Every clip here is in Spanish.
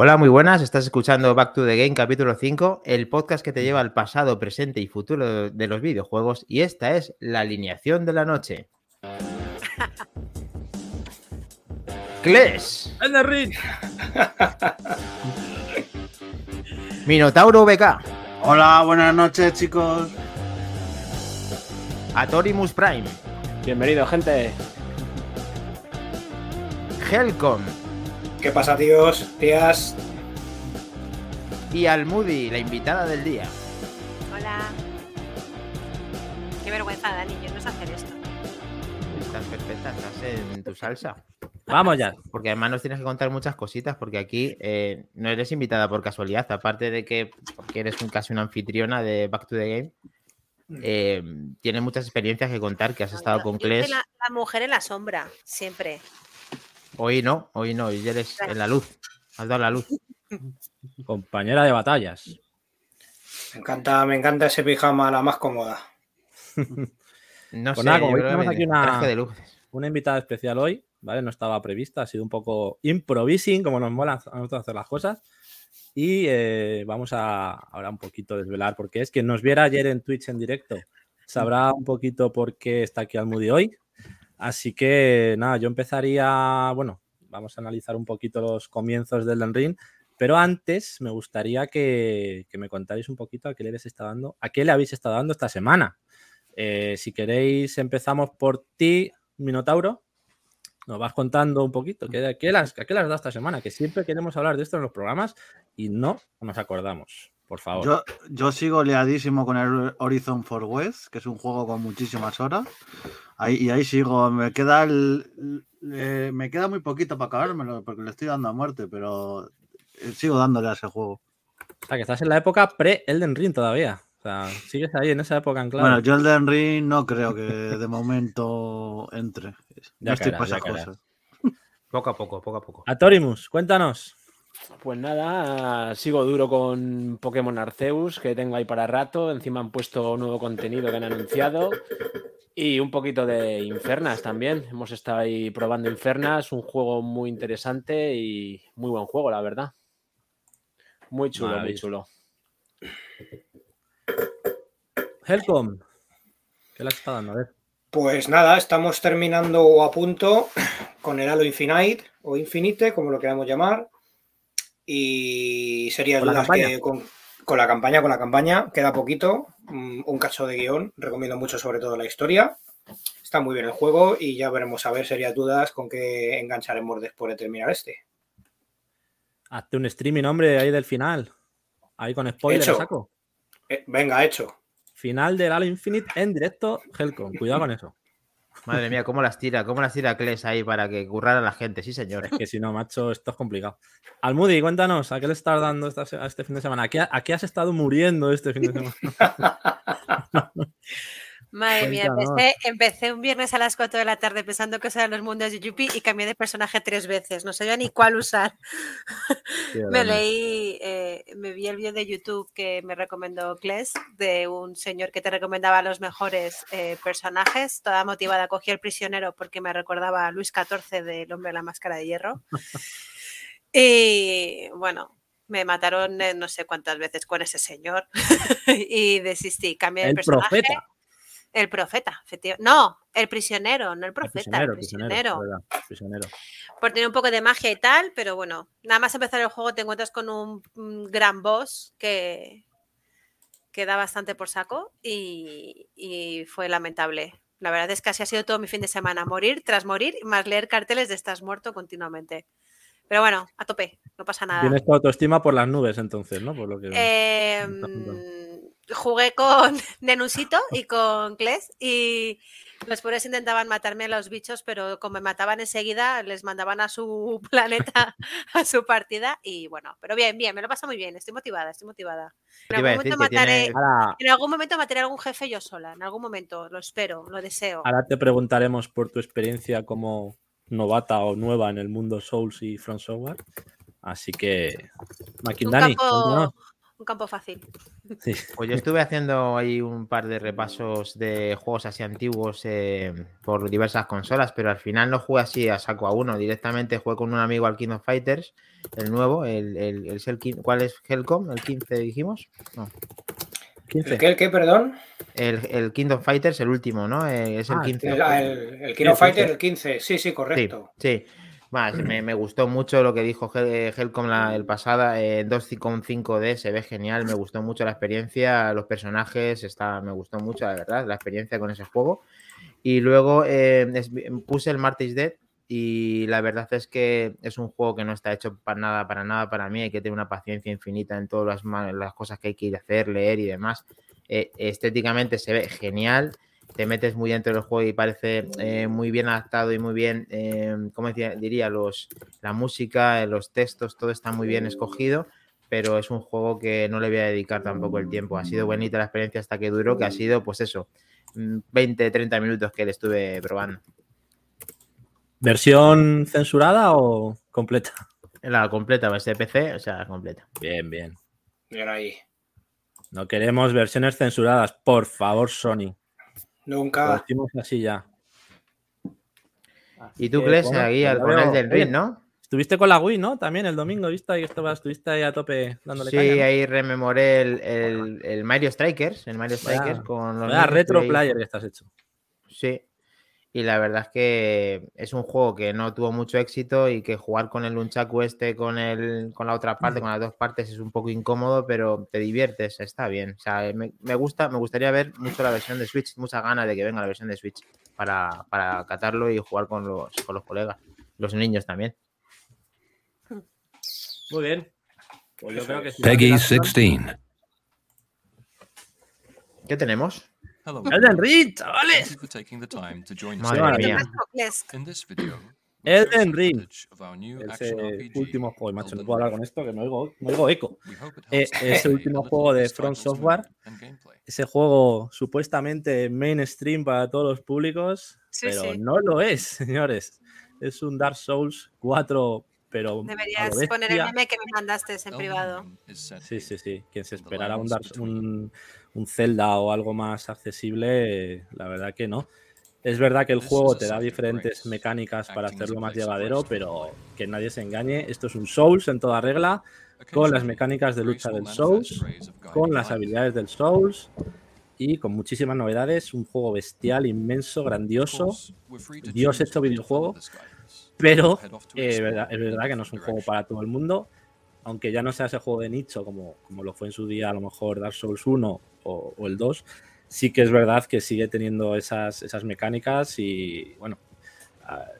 Hola, muy buenas. Estás escuchando Back to the Game capítulo 5, el podcast que te lleva al pasado, presente y futuro de los videojuegos. Y esta es la alineación de la noche. Kles. Ring. Minotauro BK. Hola, buenas noches, chicos. Atorimus Prime. Bienvenido, gente. Helcom. ¿Qué pasa, tíos? Tías. Y Almudi, la invitada del día. Hola. Qué vergüenza, Dani, yo no sé hacer esto. Estás perfecta, estás en tu salsa. Vamos ya. Porque además nos tienes que contar muchas cositas, porque aquí eh, no eres invitada por casualidad, aparte de que porque eres un, casi una anfitriona de Back to the Game. Eh, tienes muchas experiencias que contar, que has estado Yo- con yo soy Kles. La, la mujer en la sombra, siempre. Hoy no, hoy no, hoy eres en la luz. Has dado la luz. Compañera de batallas. Me encanta, me encanta ese pijama, la más cómoda. No Pues sé, nada, como creo tenemos que aquí una- de. Una invitada especial hoy, ¿vale? No estaba prevista, ha sido un poco improvising, como nos mola a nosotros hacer las cosas. Y eh, vamos a ahora un poquito desvelar, porque es quien nos viera ayer en Twitch en directo sabrá un poquito por qué está aquí Almudi hoy. Así que nada, yo empezaría, bueno, vamos a analizar un poquito los comienzos del Ring, pero antes me gustaría que, que me contáis un poquito a qué le habéis estado dando, a qué le habéis estado dando esta semana. Eh, si queréis, empezamos por ti, Minotauro. Nos vas contando un poquito qué, qué las, a qué las has dado esta semana, que siempre queremos hablar de esto en los programas y no nos acordamos. Por favor. Yo, yo sigo leadísimo con el Horizon for West, que es un juego con muchísimas horas. Ahí, y ahí sigo. Me queda el, eh, me queda muy poquito para acabármelo, porque le estoy dando a muerte, pero eh, sigo dándole a ese juego. O sea, que estás en la época pre-Elden Ring todavía. O sea, sigues ahí en esa época en clave. Bueno, yo el Den Ring no creo que de momento entre. Ya No estoy para esas cosas. Poco a poco, poco a poco. Atorimus, cuéntanos. Pues nada, sigo duro con Pokémon Arceus, que tengo ahí para rato. Encima han puesto nuevo contenido que han anunciado. Y un poquito de Infernas también. Hemos estado ahí probando Infernas, un juego muy interesante y muy buen juego, la verdad. Muy chulo, muy chulo. Helcom. ¿Qué le has estado dando? A ver. Pues nada, estamos terminando o a punto con el Halo Infinite o Infinite, como lo queramos llamar. Y sería ¿Con la dudas que con, con la campaña, con la campaña, queda poquito. mm, Un cacho de guion, recomiendo mucho sobre todo la historia. Está muy bien el juego y ya veremos a ver serias dudas con qué engancharemos después de terminar este. Hazte un streaming, hombre, ahí del final. Ahí con spoiler, Hecho. a saco. Eh, venga, hecho. Final del Halo Infinite en directo, Helcom. Cuidado con eso. Madre mía, cómo las tira, cómo las tira Kles ahí para que currara la gente, sí señor. Que si no, macho, esto es complicado. Almudi, cuéntanos, ¿a qué le estás dando esta a este fin de semana? ¿A qué, a qué has estado muriendo este fin de semana? Madre mía, empecé, empecé un viernes a las 4 de la tarde pensando que eran los mundos de Yuppie y cambié de personaje tres veces. No sabía ni cuál usar. Me leí, eh, me vi el vídeo de YouTube que me recomendó Kles de un señor que te recomendaba los mejores eh, personajes. Toda motivada cogí el prisionero porque me recordaba a Luis XIV del hombre de la máscara de hierro. Y bueno, me mataron eh, no sé cuántas veces con ese señor y desistí. Cambié de El personaje. profeta. El profeta, efectivamente. No, el prisionero, no el profeta, el prisionero, prisionero. prisionero, es verdad, prisionero. Por tener un poco de magia y tal, pero bueno, nada más empezar el juego te encuentras con un, un gran boss que, que da bastante por saco y, y fue lamentable. La verdad es que así ha sido todo mi fin de semana, morir tras morir, más leer carteles de estás muerto continuamente. Pero bueno, a tope, no pasa nada. Tienes tu autoestima por las nubes, entonces, ¿no? Por lo que... Em. Jugué con Nenusito y con Kles y los pobres intentaban matarme a los bichos, pero como me mataban enseguida, les mandaban a su planeta, a su partida y bueno, pero bien, bien, me lo pasa muy bien, estoy motivada, estoy motivada. En algún, momento mataré, tiene- Ahora, en algún momento mataré a algún jefe yo sola, en algún momento, lo espero, lo deseo. ahora te preguntaremos por tu experiencia como novata o nueva en el mundo Souls y Front Software. Así que, Un Makindani. Un campo fácil. Sí. Pues yo estuve haciendo ahí un par de repasos de juegos así antiguos eh, por diversas consolas, pero al final no jugué así a saco a uno. Directamente jugué con un amigo al King of Fighters, el nuevo, el, el, el, ¿cuál es Helcom? ¿El 15 dijimos? No. 15. ¿El qué, el qué, perdón? El, el Kingdom Fighters, el último, ¿no? Eh, es el Ah, 15. El, ah, el, el King of Fighter, el 15. Sí, sí, Sí, correcto. sí. Más, me, gustó mucho lo que dijo eh, Helcom el pasada, eh, 2.5D, se ve genial, me gustó mucho la experiencia, los personajes, está, me gustó mucho, la verdad, la experiencia con ese juego. Y luego eh, puse el Marty's Dead y la verdad es que es un juego que no está hecho para nada, para nada para mí, hay que tener una paciencia infinita en todas las cosas que hay que ir a hacer, leer y demás. Eh, estéticamente se ve genial, te metes muy dentro del juego y parece eh, muy bien adaptado y muy bien, eh, ¿cómo diría? Los, la música, los textos, todo está muy bien escogido, pero es un juego que no le voy a dedicar tampoco el tiempo. Ha sido bonita la experiencia hasta que duró, que ha sido, pues eso, mm, 20, 30 minutos que le estuve probando. ¿Versión censurada o completa? La completa, este PC, o sea, completa. Bien, bien. Bien ahí. No queremos versiones censuradas, por favor, Sony. Lo Nunca. decimos así ya. Y tú, ahí pues al el del Ring, ¿no? Estuviste con la Wii, ¿no? También el domingo, ¿viste? Ahí estabas, estuviste ahí a tope dándole Sí, caña. ¿no? ahí rememoré el, el, el Mario Strikers, el Mario Vaya- Strikers con los Vaya retro player que estás hecho. Sí. Y la verdad es que es un juego que no tuvo mucho éxito y que jugar con el Nunchaku este, con el, con la otra parte, con las dos partes, es un poco incómodo, pero te diviertes, está bien. O sea, me, me gusta, me gustaría ver mucho la versión de Switch, mucha ganas de que venga la versión de Switch para, para catarlo y jugar con los, con los colegas, los niños también. Muy bien. Pues yo creo que sí. Peggy 16. ¿Qué tenemos? Hello. Elden Ring, Thank chavales. you for taking the time to join Madre us. In this video, Elden Ring. footage of our new Ese action RPG, último juego, macho, no Elden puedo hablar Ring. con esto que me oigo, me oigo eco. We hope it Eh, helps ese convey último little juego of de this From title's Software. movement and gameplay. Ese juego supuestamente mainstream para todos los públicos, Sí, pero sí. no lo es, señores. Es un Dark Souls 4, pero Deberías poner el meme que me mandaste en privado. Sí, sí, sí. Quien se The esperara un, un, un Zelda o algo más accesible, la verdad que no. Es verdad que el This juego te da diferentes mecánicas para hacerlo más llevadero, pero que nadie se engañe. Esto es un Souls en toda regla, con las mecánicas de lucha del Souls, con las habilidades del Souls y con muchísimas novedades. Un juego bestial, inmenso, grandioso. Dios hecho videojuego, pero eh, verdad- es verdad que no es un juego para todo el mundo, aunque ya no sea ese juego de nicho como, como lo fue en su día a lo mejor Dark Souls 1 o, o el 2, sí que es verdad que sigue teniendo esas, esas mecánicas y bueno,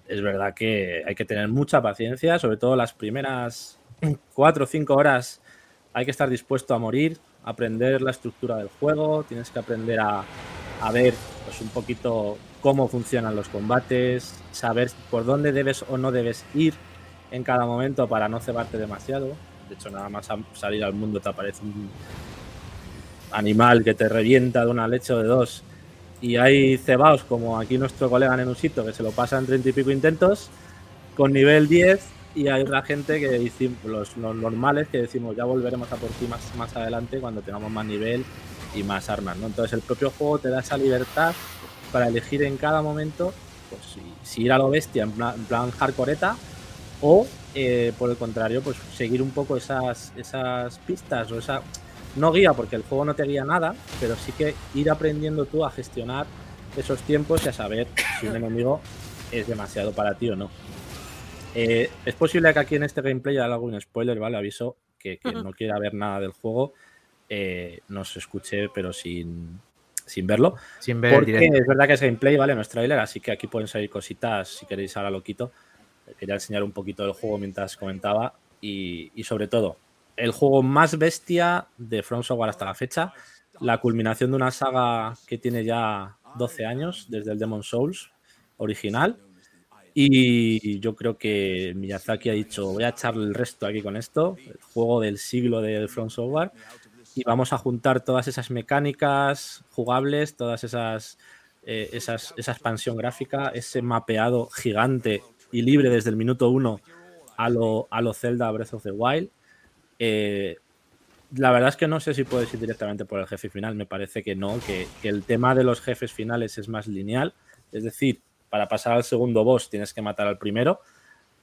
es verdad que hay que tener mucha paciencia, sobre todo las primeras 4 o 5 horas hay que estar dispuesto a morir, aprender la estructura del juego, tienes que aprender a, a ver pues un poquito cómo funcionan los combates, saber por dónde debes o no debes ir en cada momento para no cebarte demasiado. De hecho, nada más salir al mundo te aparece un animal que te revienta de una leche o de dos. Y hay cebaos como aquí nuestro colega Nenusito que se lo pasa en treinta y pico intentos con nivel 10 y hay otra gente que decimos, los, los normales que decimos ya volveremos a por ti más, más adelante cuando tengamos más nivel y más armas, ¿no? Entonces el propio juego te da esa libertad para elegir en cada momento pues, si, si ir a lo bestia en plan, en plan hardcoreta o eh, por el contrario pues seguir un poco esas, esas pistas o esa no guía porque el juego no te guía nada pero sí que ir aprendiendo tú a gestionar esos tiempos y a saber si un enemigo es demasiado para ti o no Eh, es posible que aquí en este gameplay haya algún spoiler vale aviso que, que Ujú. no quiera ver nada del juego eh, nos escuche pero sin sin verlo Sin ver porque es verdad que es gameplay, ¿vale? No es trailer, así que aquí pueden salir cositas si queréis ahora lo quito. Quería enseñar un poquito del juego mientras comentaba y, y sobre todo, el juego más bestia de From Software hasta la fecha, la culminación de una saga que tiene ya 12 años desde el Demon Souls original y yo creo que Miyazaki ha dicho voy a echarle el resto aquí con esto, el juego del siglo de From Software y vamos a juntar todas esas mecánicas jugables, todas esas, eh, esas esa expansión gráfica, ese mapeado gigante y libre desde el minuto uno a lo, a lo Zelda Breath of the Wild. Eh, La verdad es que no sé si puedes ir directamente por el jefe final. Me parece que no, que, que el tema de los jefes finales es más lineal. Es decir, para pasar al segundo boss tienes que matar al primero.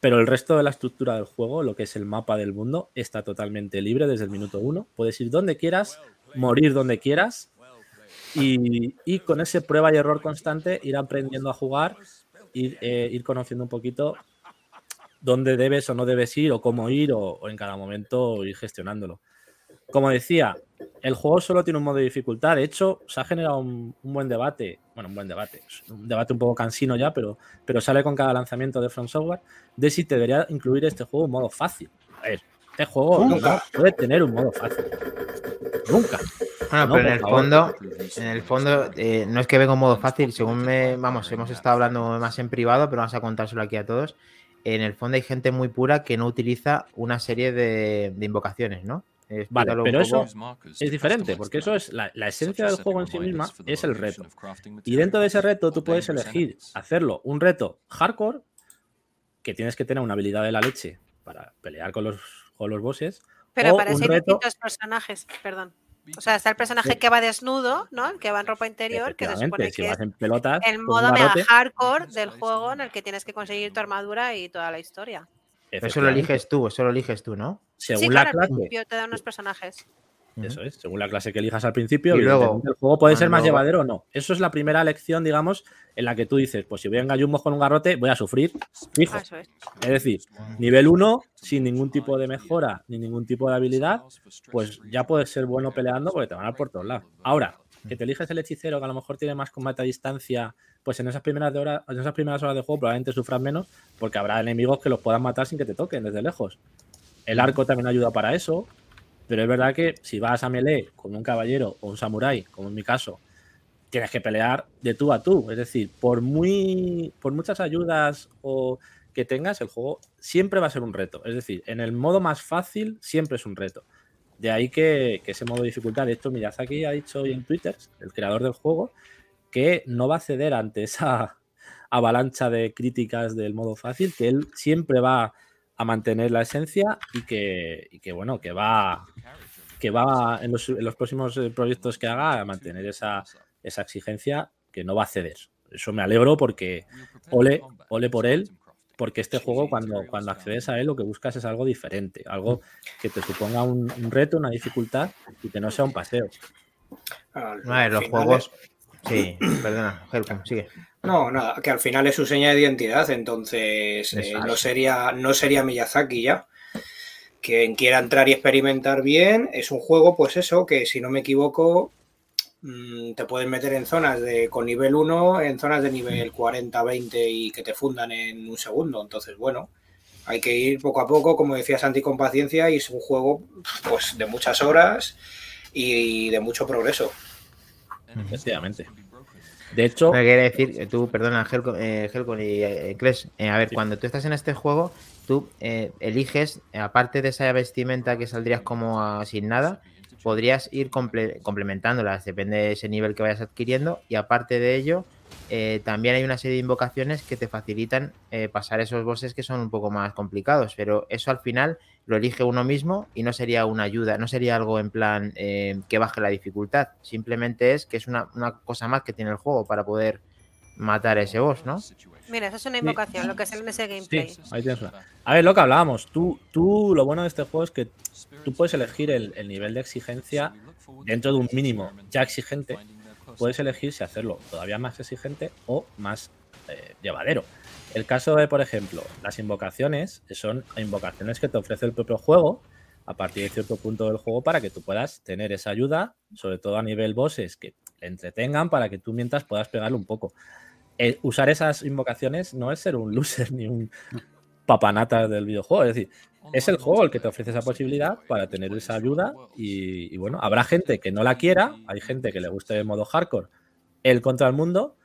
Pero el resto de la estructura del juego, lo que es el mapa del mundo, está totalmente libre desde el minuto uno. Puedes ir donde quieras, morir donde quieras. Y, con ese prueba y error constante ir aprendiendo a jugar, ir, eh, ir conociendo un poquito dónde debes o no debes ir, o cómo ir, o en cada momento ir gestionándolo. Como decía, el juego solo tiene un modo de dificultad. De hecho, se ha generado un, un buen debate. Bueno, un buen debate. es Un debate un poco cansino ya, pero, pero sale con cada lanzamiento de From Software de si te debería incluir este juego en modo fácil. A ver, este juego Nunca. no puede tener un modo fácil. Nunca. Bueno, No, pero en el favor. fondo, en el fondo eh, no es que venga en modo fácil, según me, vamos, hemos estado hablando más en privado, pero vamos a contárselo aquí a todos. En el fondo hay gente muy pura que no utiliza una serie de, de invocaciones, ¿no? Eh, Vale, pero eso es diferente, porque eso es la, la esencia del juego en sí misma, es el reto. Y dentro de ese reto tú puedes elegir hacerlo un reto hardcore, que tienes que tener una habilidad de la leche para pelear con los, con los bosses, Pero o para un eso hay reto- distintos personajes, perdón. O sea, está el personaje que va desnudo, ¿no? El que va en ropa interior, que se supone si que vas es en pelotas, el modo mega hardcore del juego en el que tienes que conseguir tu armadura y toda la historia. Eso lo eliges tú, eso lo eliges tú, ¿no? según sí, la claro, al clase. principio te dan unos personajes. Eso es, según la clase que elijas al principio, Y luego- el juego puede ser más luego- llevadero o no. Eso es la primera lección, digamos, en la que tú dices, pues si voy en gallumbos con un garrote, voy a sufrir, fijo. Eso es. Es decir, nivel 1, sin ningún tipo de mejora ni ningún tipo de habilidad, pues ya puedes ser bueno peleando porque te van a dar por todos lados. Ahora, que te eliges el hechicero que a lo mejor tiene más combate a distancia, pues en esas primeras, de hora- en esas primeras horas de juego probablemente sufras menos porque habrá enemigos que los puedan matar sin que te toquen desde lejos. El arco también ayuda para eso, pero es verdad que si vas a melee con un caballero o un samurái, como en mi caso, tienes que pelear de tú a tú. Es decir, por muy por muchas ayudas o que tengas, el juego siempre va a ser un reto. Es decir, en el modo más fácil siempre es un reto. De ahí que, ese modo de dificultad, de hecho, Miyazaki ha dicho hoy en Twitter, el creador del juego, que no va a ceder ante esa avalancha de críticas del modo fácil, que él siempre va a mantener la esencia y que, y que bueno, que va, que va en los, en los próximos eh, proyectos que haga a mantener esa, esa exigencia que no va a ceder. Eso me alegro porque ole, ole por él, porque este juego cuando, cuando accedes a él lo que buscas es algo diferente, algo que te suponga un, un reto, una dificultad y que no sea un paseo. A ver, los final juegos. Sí, perdona, Helcom, sigue. No, nada, que al final es su seña de identidad, entonces eh, no sería no sería Miyazaki ya. Quien quiera entrar y experimentar bien, es un juego, pues eso, que si no me equivoco, mm, te pueden meter en zonas de con nivel 1, en zonas de nivel 40, 20 y que te fundan en un segundo. Entonces, bueno, hay que ir poco a poco, como decía Santi, con paciencia, y es un juego pues de muchas horas y de mucho progreso. Efectivamente. De hecho, Me quiere decir, eh, tú, perdona, Helcom, eh, y eh, Kles, eh, a ver, Sí. cuando tú estás en este juego, tú eh, eliges, aparte de esa vestimenta que saldrías como a- sin nada, podrías ir comple- complementándolas, depende de ese nivel que vayas adquiriendo, y aparte de ello, eh, también hay una serie de invocaciones que te facilitan eh, pasar esos bosses que son un poco más complicados, pero eso al final lo elige uno mismo y no sería una ayuda, no sería algo en plan eh, que baje la dificultad, simplemente es que es una, una cosa más que tiene el juego para poder matar a ese boss, ¿no? Mira, eso es una invocación, lo que sale en ese gameplay. Sí, ahí tienes una. A ver, lo que hablábamos, tú, tú, lo bueno de este juego es que tú puedes elegir el, el nivel de exigencia dentro de un mínimo ya exigente. Puedes elegir si hacerlo todavía más exigente o más eh, llevadero. El caso de, por ejemplo, las invocaciones son invocaciones que te ofrece el propio juego a partir de cierto punto del juego para que tú puedas tener esa ayuda, sobre todo a nivel bosses, que le entretengan para que tú mientras puedas pegarle un poco. Eh, usar esas invocaciones no es ser un loser ni un papanata del videojuego, es decir, es el juego el que te ofrece esa posibilidad para tener esa ayuda y, bueno, habrá gente que no la quiera, hay gente que le guste el modo hardcore, el contra el mundo,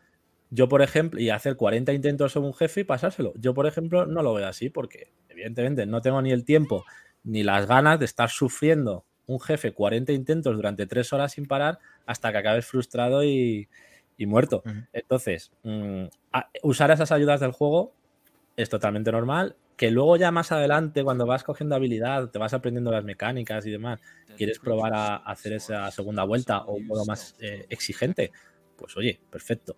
yo por ejemplo, y hacer 40 intentos sobre un jefe y pasárselo, yo por ejemplo no lo veo así porque evidentemente no tengo ni el tiempo ni las ganas de estar sufriendo un jefe 40 intentos durante 3 horas sin parar hasta que acabes frustrado y, y muerto. Entonces, mm, usar esas ayudas del juego es totalmente normal. que luego ya más adelante, cuando vas cogiendo habilidad, te vas aprendiendo las mecánicas y demás, quieres probar a hacer esa segunda vuelta o un modo más eh, exigente, pues oye, perfecto.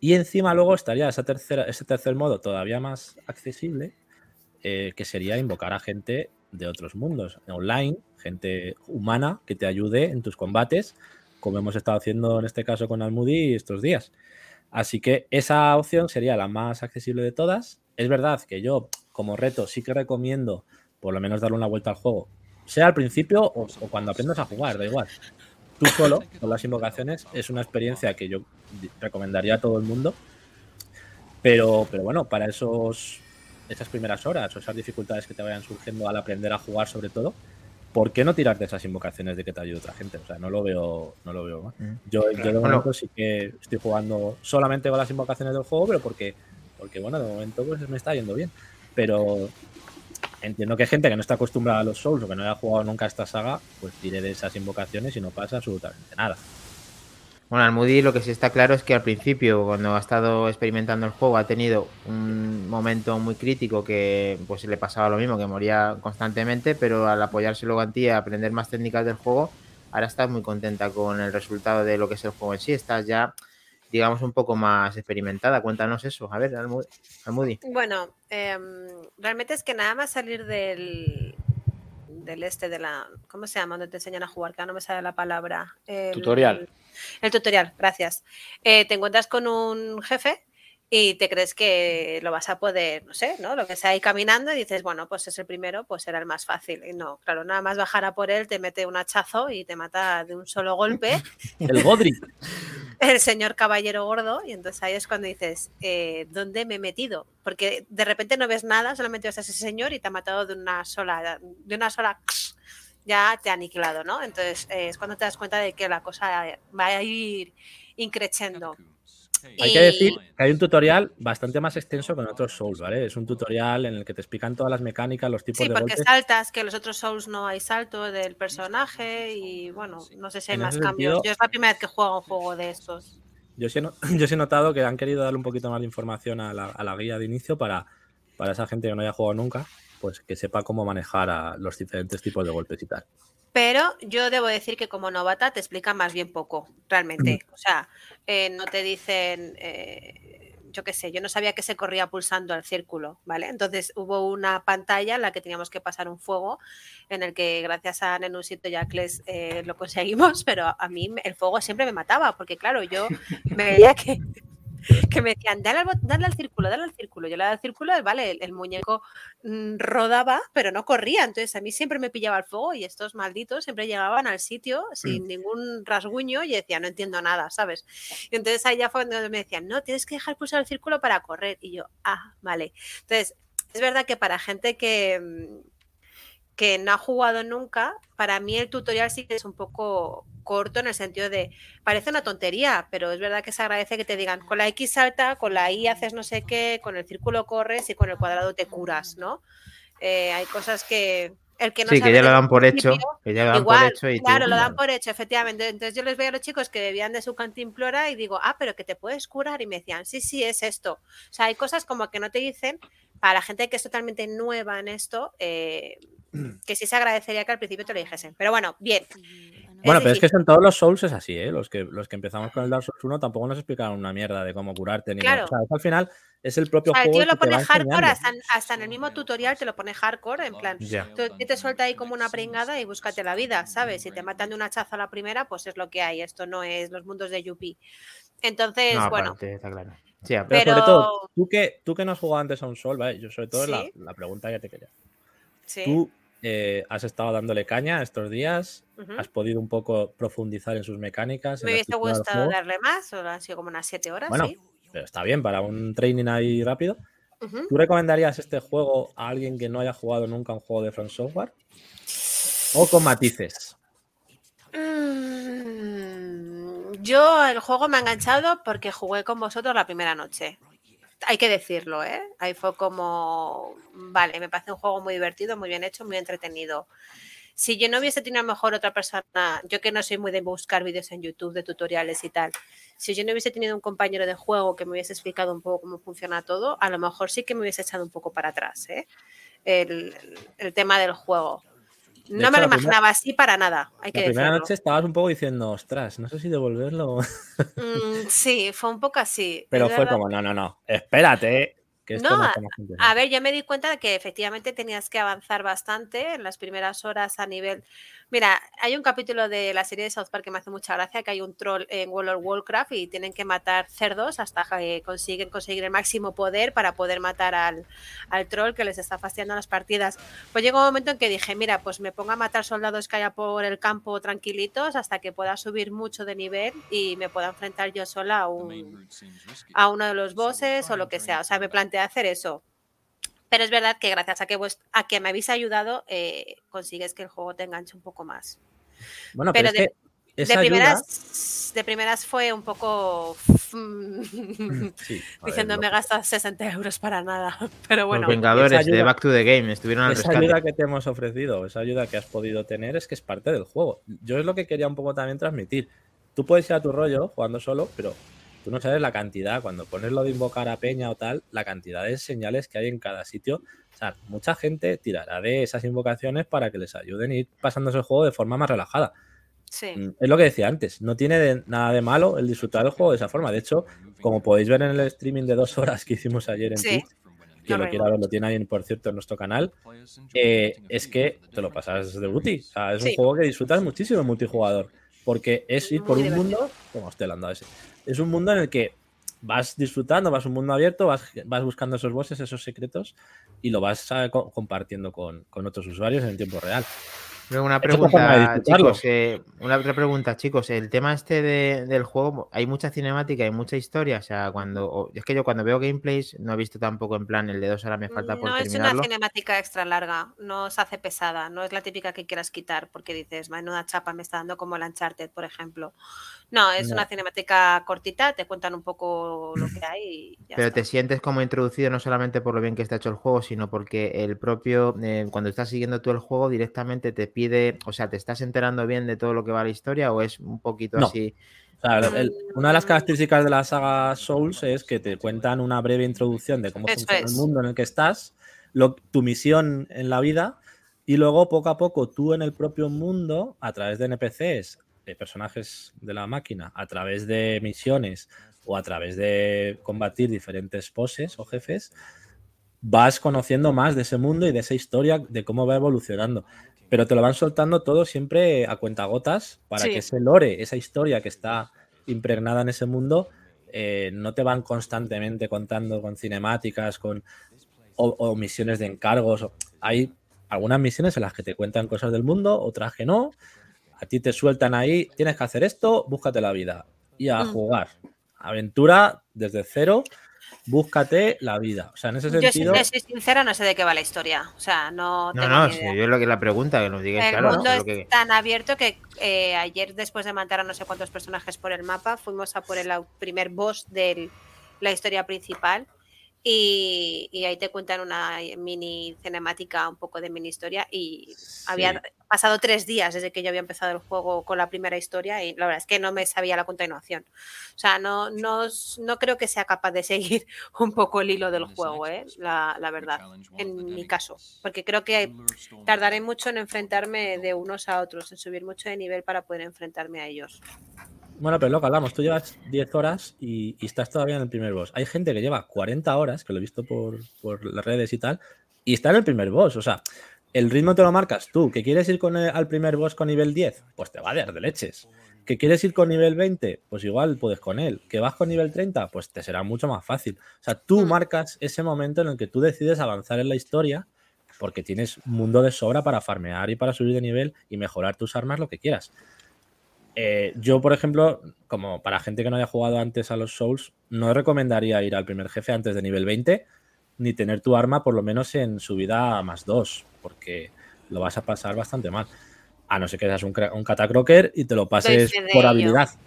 Y encima luego estaría esa tercera, ese tercer modo todavía más accesible, eh, que sería invocar a gente de otros mundos, online, gente humana que te ayude en tus combates, como hemos estado haciendo en este caso con Almudi estos días. Así que esa opción sería la más accesible de todas. Es verdad que yo, como reto, sí que recomiendo por lo menos darle una vuelta al juego, sea al principio o, cuando aprendas a jugar, da igual. Tú solo, con las invocaciones, es una experiencia que yo recomendaría a todo el mundo. Pero, pero bueno, para esos, esas primeras horas o esas dificultades que te vayan surgiendo al aprender a jugar, sobre todo, ¿por qué no tirar de esas invocaciones de que te ayude otra gente? O sea, no lo veo, no lo veo mal. Mm. Yo, yo de Bueno. momento sí que estoy jugando solamente con las invocaciones del juego, pero porque, porque bueno, de momento pues me está yendo bien. Pero entiendo que hay gente que no está acostumbrada a los Souls o que no haya jugado nunca esta saga, pues tire de esas invocaciones y no pasa absolutamente nada. Bueno, al Moody lo que sí está claro es que al principio, cuando ha estado experimentando el juego, ha tenido un momento muy crítico que pues le pasaba lo mismo, que moría constantemente, pero al apoyarse luego en ti a aprender más técnicas del juego, ahora estás muy contenta con el resultado de lo que es el juego en sí. Estás ya, digamos, un poco más experimentada. Cuéntanos eso. A ver, Almu- Almudi. Bueno, em, realmente es que nada más salir del, del este de la. ¿Cómo se llama? Donde te enseñan a jugar, que no me sale la palabra. El- Tutorial. El tutorial, gracias. Eh, te encuentras con un jefe y te crees que lo vas a poder, no sé, ¿no? Lo que sea ahí caminando y dices, bueno, pues es el primero, pues será el más fácil. Y no, claro, nada más bajar a por él, te mete un hachazo y te mata de un solo golpe El Godric. el señor caballero gordo y entonces ahí es cuando dices, eh, ¿dónde me he metido? Porque de repente no ves nada, solamente ves a ese señor y te ha matado de una sola, de una sola, ya te ha aniquilado, ¿no? Entonces eh, es cuando te das cuenta de que la cosa va a ir increciendo. Hay que decir que hay un tutorial bastante más extenso que en otros Souls, ¿vale? Es un tutorial en el que te explican todas las mecánicas, los tipos Sí, de porque golpes. saltas, que en los otros Souls no hay salto del personaje y bueno, no sé si hay En más cambios. sentido- Yo es la primera vez que juego un juego de estos. Yo sí, yo sí he notado que han querido darle un poquito más de información a la, a la guía de inicio para, para esa gente que no haya jugado nunca, pues que sepa cómo manejar a los diferentes tipos de golpes y tal. Pero yo debo decir que como novata te explican más bien poco, realmente. O sea, eh, no te dicen, eh, yo qué sé, yo no sabía que se corría pulsando al círculo, ¿vale? Entonces hubo una pantalla en la que teníamos que pasar un fuego, en el que gracias a Nenusito y a eh, lo conseguimos, pero a mí el fuego siempre me mataba, porque claro, yo me veía que, que me decían, dale al, dale al círculo, dale al círculo. Yo le daba al círculo, vale, el, el muñeco mm, rodaba, pero no corría. Entonces a mí siempre me pillaba el fuego y estos malditos siempre llegaban al sitio sin ningún rasguño y decía, no entiendo nada, ¿sabes? Y entonces ahí ya fue donde me decían, no, tienes que dejar pulsar el círculo para correr. Y yo, ah, vale. Entonces, es verdad que para gente que, mm, que no ha jugado nunca, para mí el tutorial sí que es un poco corto en el sentido de, parece una tontería, pero es verdad que se agradece que te digan, con la X salta, con la Y haces no sé qué, con el círculo corres y con el cuadrado te curas, ¿no? Eh, hay cosas que el que no Sí, que ya lo dan por hecho. Que ya lo dan Igual, por hecho y claro, lo dan por hecho, efectivamente. Entonces yo les veía a los chicos que bebían de su cantimplora y digo, ah, pero que te puedes curar. Y me decían, sí, sí, es esto. O sea, hay cosas como que no te dicen, para la gente que es totalmente nueva en esto, eh, que sí se agradecería que al principio te lo dijesen. Pero bueno, bien. Bueno, pero es que en todos los Souls es así, ¿eh? Los que, los que empezamos con el Dark Souls 1 tampoco nos explicaron una mierda de cómo curarte. Ni Claro. nada. O sea, al final es el propio O sea, el juego. tío el lo que te pone hardcore hasta, en- hasta en el mismo tutorial te lo pone hardcore, en plan, tú tú te suelta ahí como una pringada y búscate la vida, ¿sabes? Si te matan de un hachazo a la primera, pues es lo que hay. Esto no es los mundos de Yuppie. Entonces, No, bueno, aparte, está claro. Sí, aparte- Pero, sobre todo, tú que, tú que no has jugado antes a un Soul, ¿vale? Yo sobre todo es la, Sí. la pregunta que te quería. sí. Tú eh, has estado dándole caña estos días, has podido un poco profundizar en sus mecánicas. Me hubiese gustado darle más, solo han sido como unas 7 horas, Bueno, sí. pero está bien para un training ahí rápido. Ujú. ¿Tú recomendarías este juego a alguien que no haya jugado nunca un juego de Front Software? ¿O con matices? Mm, Yo el juego me ha enganchado porque jugué con vosotros la primera noche. Hay que decirlo, ¿eh? Ahí fue como, vale, me parece un juego muy divertido, muy bien hecho, muy entretenido. Si yo no hubiese tenido a lo mejor otra persona, yo que no soy muy de buscar vídeos en YouTube de tutoriales y tal, si yo no hubiese tenido un compañero de juego que me hubiese explicado un poco cómo funciona todo, a lo mejor sí que me hubiese echado un poco para atrás, ¿eh? el, el tema del juego. De No hecho, me lo primera- imaginaba así para nada, hay que La primera decirlo. noche estabas un poco diciendo, ostras, no sé si devolverlo. Mm, sí, fue un poco así. Pero fue verdad. como, no, no, no, espérate, que esto No. A ver, yo me di cuenta de que efectivamente tenías que avanzar bastante en las primeras horas a nivel. Mira, hay un capítulo de la serie de South Park que me hace mucha gracia, que hay un troll en World of Warcraft y tienen que matar cerdos hasta que consiguen conseguir el máximo poder para poder matar al, al troll que les está fastidiando las partidas. Pues llegó un momento en que dije, mira, pues me pongo a matar soldados que haya por el campo tranquilitos hasta que pueda subir mucho de nivel y me pueda enfrentar yo sola a un, a uno de los bosses o lo que sea. O sea, me planteé hacer eso. Pero es verdad que gracias a que, a que me habéis ayudado, eh, consigues que el juego te enganche un poco más. Bueno, pero, pero es que De ayuda- primeras, de primeras fue un poco Sí, diciendo me gastas 60 euros para nada. Pero bueno, Los Vengadores ayuda- de Back to the Game estuvieron al esa rescate. ayuda que te hemos ofrecido, esa ayuda que has podido tener es que es parte del juego. Yo es lo que quería un poco también transmitir. Tú puedes ir a tu rollo jugando solo, pero tú no sabes la cantidad. Cuando pones lo de invocar a Peña o tal, la cantidad de señales que hay en cada sitio. O sea, mucha gente tirará de esas invocaciones para que les ayuden a ir pasándose el juego de forma más relajada. sí. Mm, Es lo que decía antes, no tiene de- nada de malo el disfrutar el juego de esa forma. De hecho, como podéis ver en el streaming de dos horas que hicimos ayer en Sí. Twitch, quien lo quiera ver lo tiene ahí, por cierto, en nuestro canal, eh, es que te lo pasas de booty. O sea, es un juego que disfrutas muchísimo en multijugador. Porque es ir por Muy un mundo. Como hablando a ese. Es un mundo en el que vas disfrutando, vas a un mundo abierto, vas, vas buscando esos bosses, esos secretos, y lo vas eh, co- compartiendo con, con otros usuarios en tiempo real. Luego una pregunta, chicos. eh, una otra pregunta, chicos. El tema este de- del juego, hay mucha cinemática y mucha historia. O sea, cuando. o- es que yo cuando veo gameplays no he visto tampoco en plan el de dos horas me falta por No es una terminarlo. cinemática extra larga, no se hace pesada, no es la típica que quieras quitar porque dices, menuda chapa me está dando como el Uncharted, por ejemplo. No, es No. una cinemática cortita, te cuentan un poco lo que hay y ya Pero está. te sientes como introducido no solamente por lo bien que está hecho el juego, sino porque el propio, eh, cuando estás siguiendo tú el juego, directamente te pide, o sea, ¿te estás enterando bien de todo lo que va la historia o es un poquito No. así? O sea, el- una de las características de la saga Souls es que te cuentan una breve introducción de cómo Eso funciona es. el mundo en el que estás, lo- tu misión en la vida, y luego poco a poco tú en el propio mundo, a través de NPCs, de personajes de la máquina, a través de misiones o a través de combatir diferentes poses o jefes, vas conociendo más de ese mundo y de esa historia, de cómo va evolucionando. Pero te lo van soltando todo siempre a cuentagotas para Sí. que ese lore, esa historia que está impregnada en ese mundo, eh, no te van constantemente contando con cinemáticas, con o, o misiones de encargos. Hay algunas misiones en las que te cuentan cosas del mundo, otras que no. A ti te sueltan ahí, tienes que hacer esto, búscate la vida y a Mm. jugar. Aventura desde cero, búscate la vida. O sea, en ese Yo si sentido, te soy sincera, no sé de qué va la historia, o sea, no No, tengo no, ni si idea. yo lo que la pregunta, que nos digáis, El claro. mundo es que- tan abierto que eh, ayer, después de matar a no sé cuántos personajes por el mapa, fuimos a por el primer boss de la historia principal y, y ahí te cuentan una mini cinemática, un poco de mini historia y había pasado tres días desde que yo había empezado el juego con la primera historia y la verdad es que no me sabía la continuación. O sea, no, no, no creo que sea capaz de seguir un poco el hilo del juego, ¿eh? la, la verdad, en mi caso, porque creo que tardaré mucho en enfrentarme de unos a otros, en subir mucho de nivel para poder enfrentarme a ellos. Bueno, pero lo que hablamos, tú llevas 10 horas y, y estás todavía en el primer boss. Hay gente que lleva 40 horas, que lo he visto por, por las redes y tal, y está en el primer boss. O sea, el ritmo te lo marcas tú. ¿Que quieres ir con el- al primer boss con nivel 10? Pues te va a dar de leches. ¿Que quieres ir con nivel 20? Pues igual puedes con él. ¿Que vas con nivel 30? Pues te será mucho más fácil. O sea, tú Mm. marcas ese momento en el que tú decides avanzar en la historia porque tienes mundo de sobra para farmear y para subir de nivel y mejorar tus armas lo que quieras. Eh, yo, por ejemplo, como para gente que no haya jugado antes a los Souls, no recomendaría ir al primer jefe antes de nivel 20, ni tener tu arma por lo menos en subida a más 2, porque lo vas a pasar bastante mal. A no ser que seas un, catacroker y te lo pases por ello. habilidad.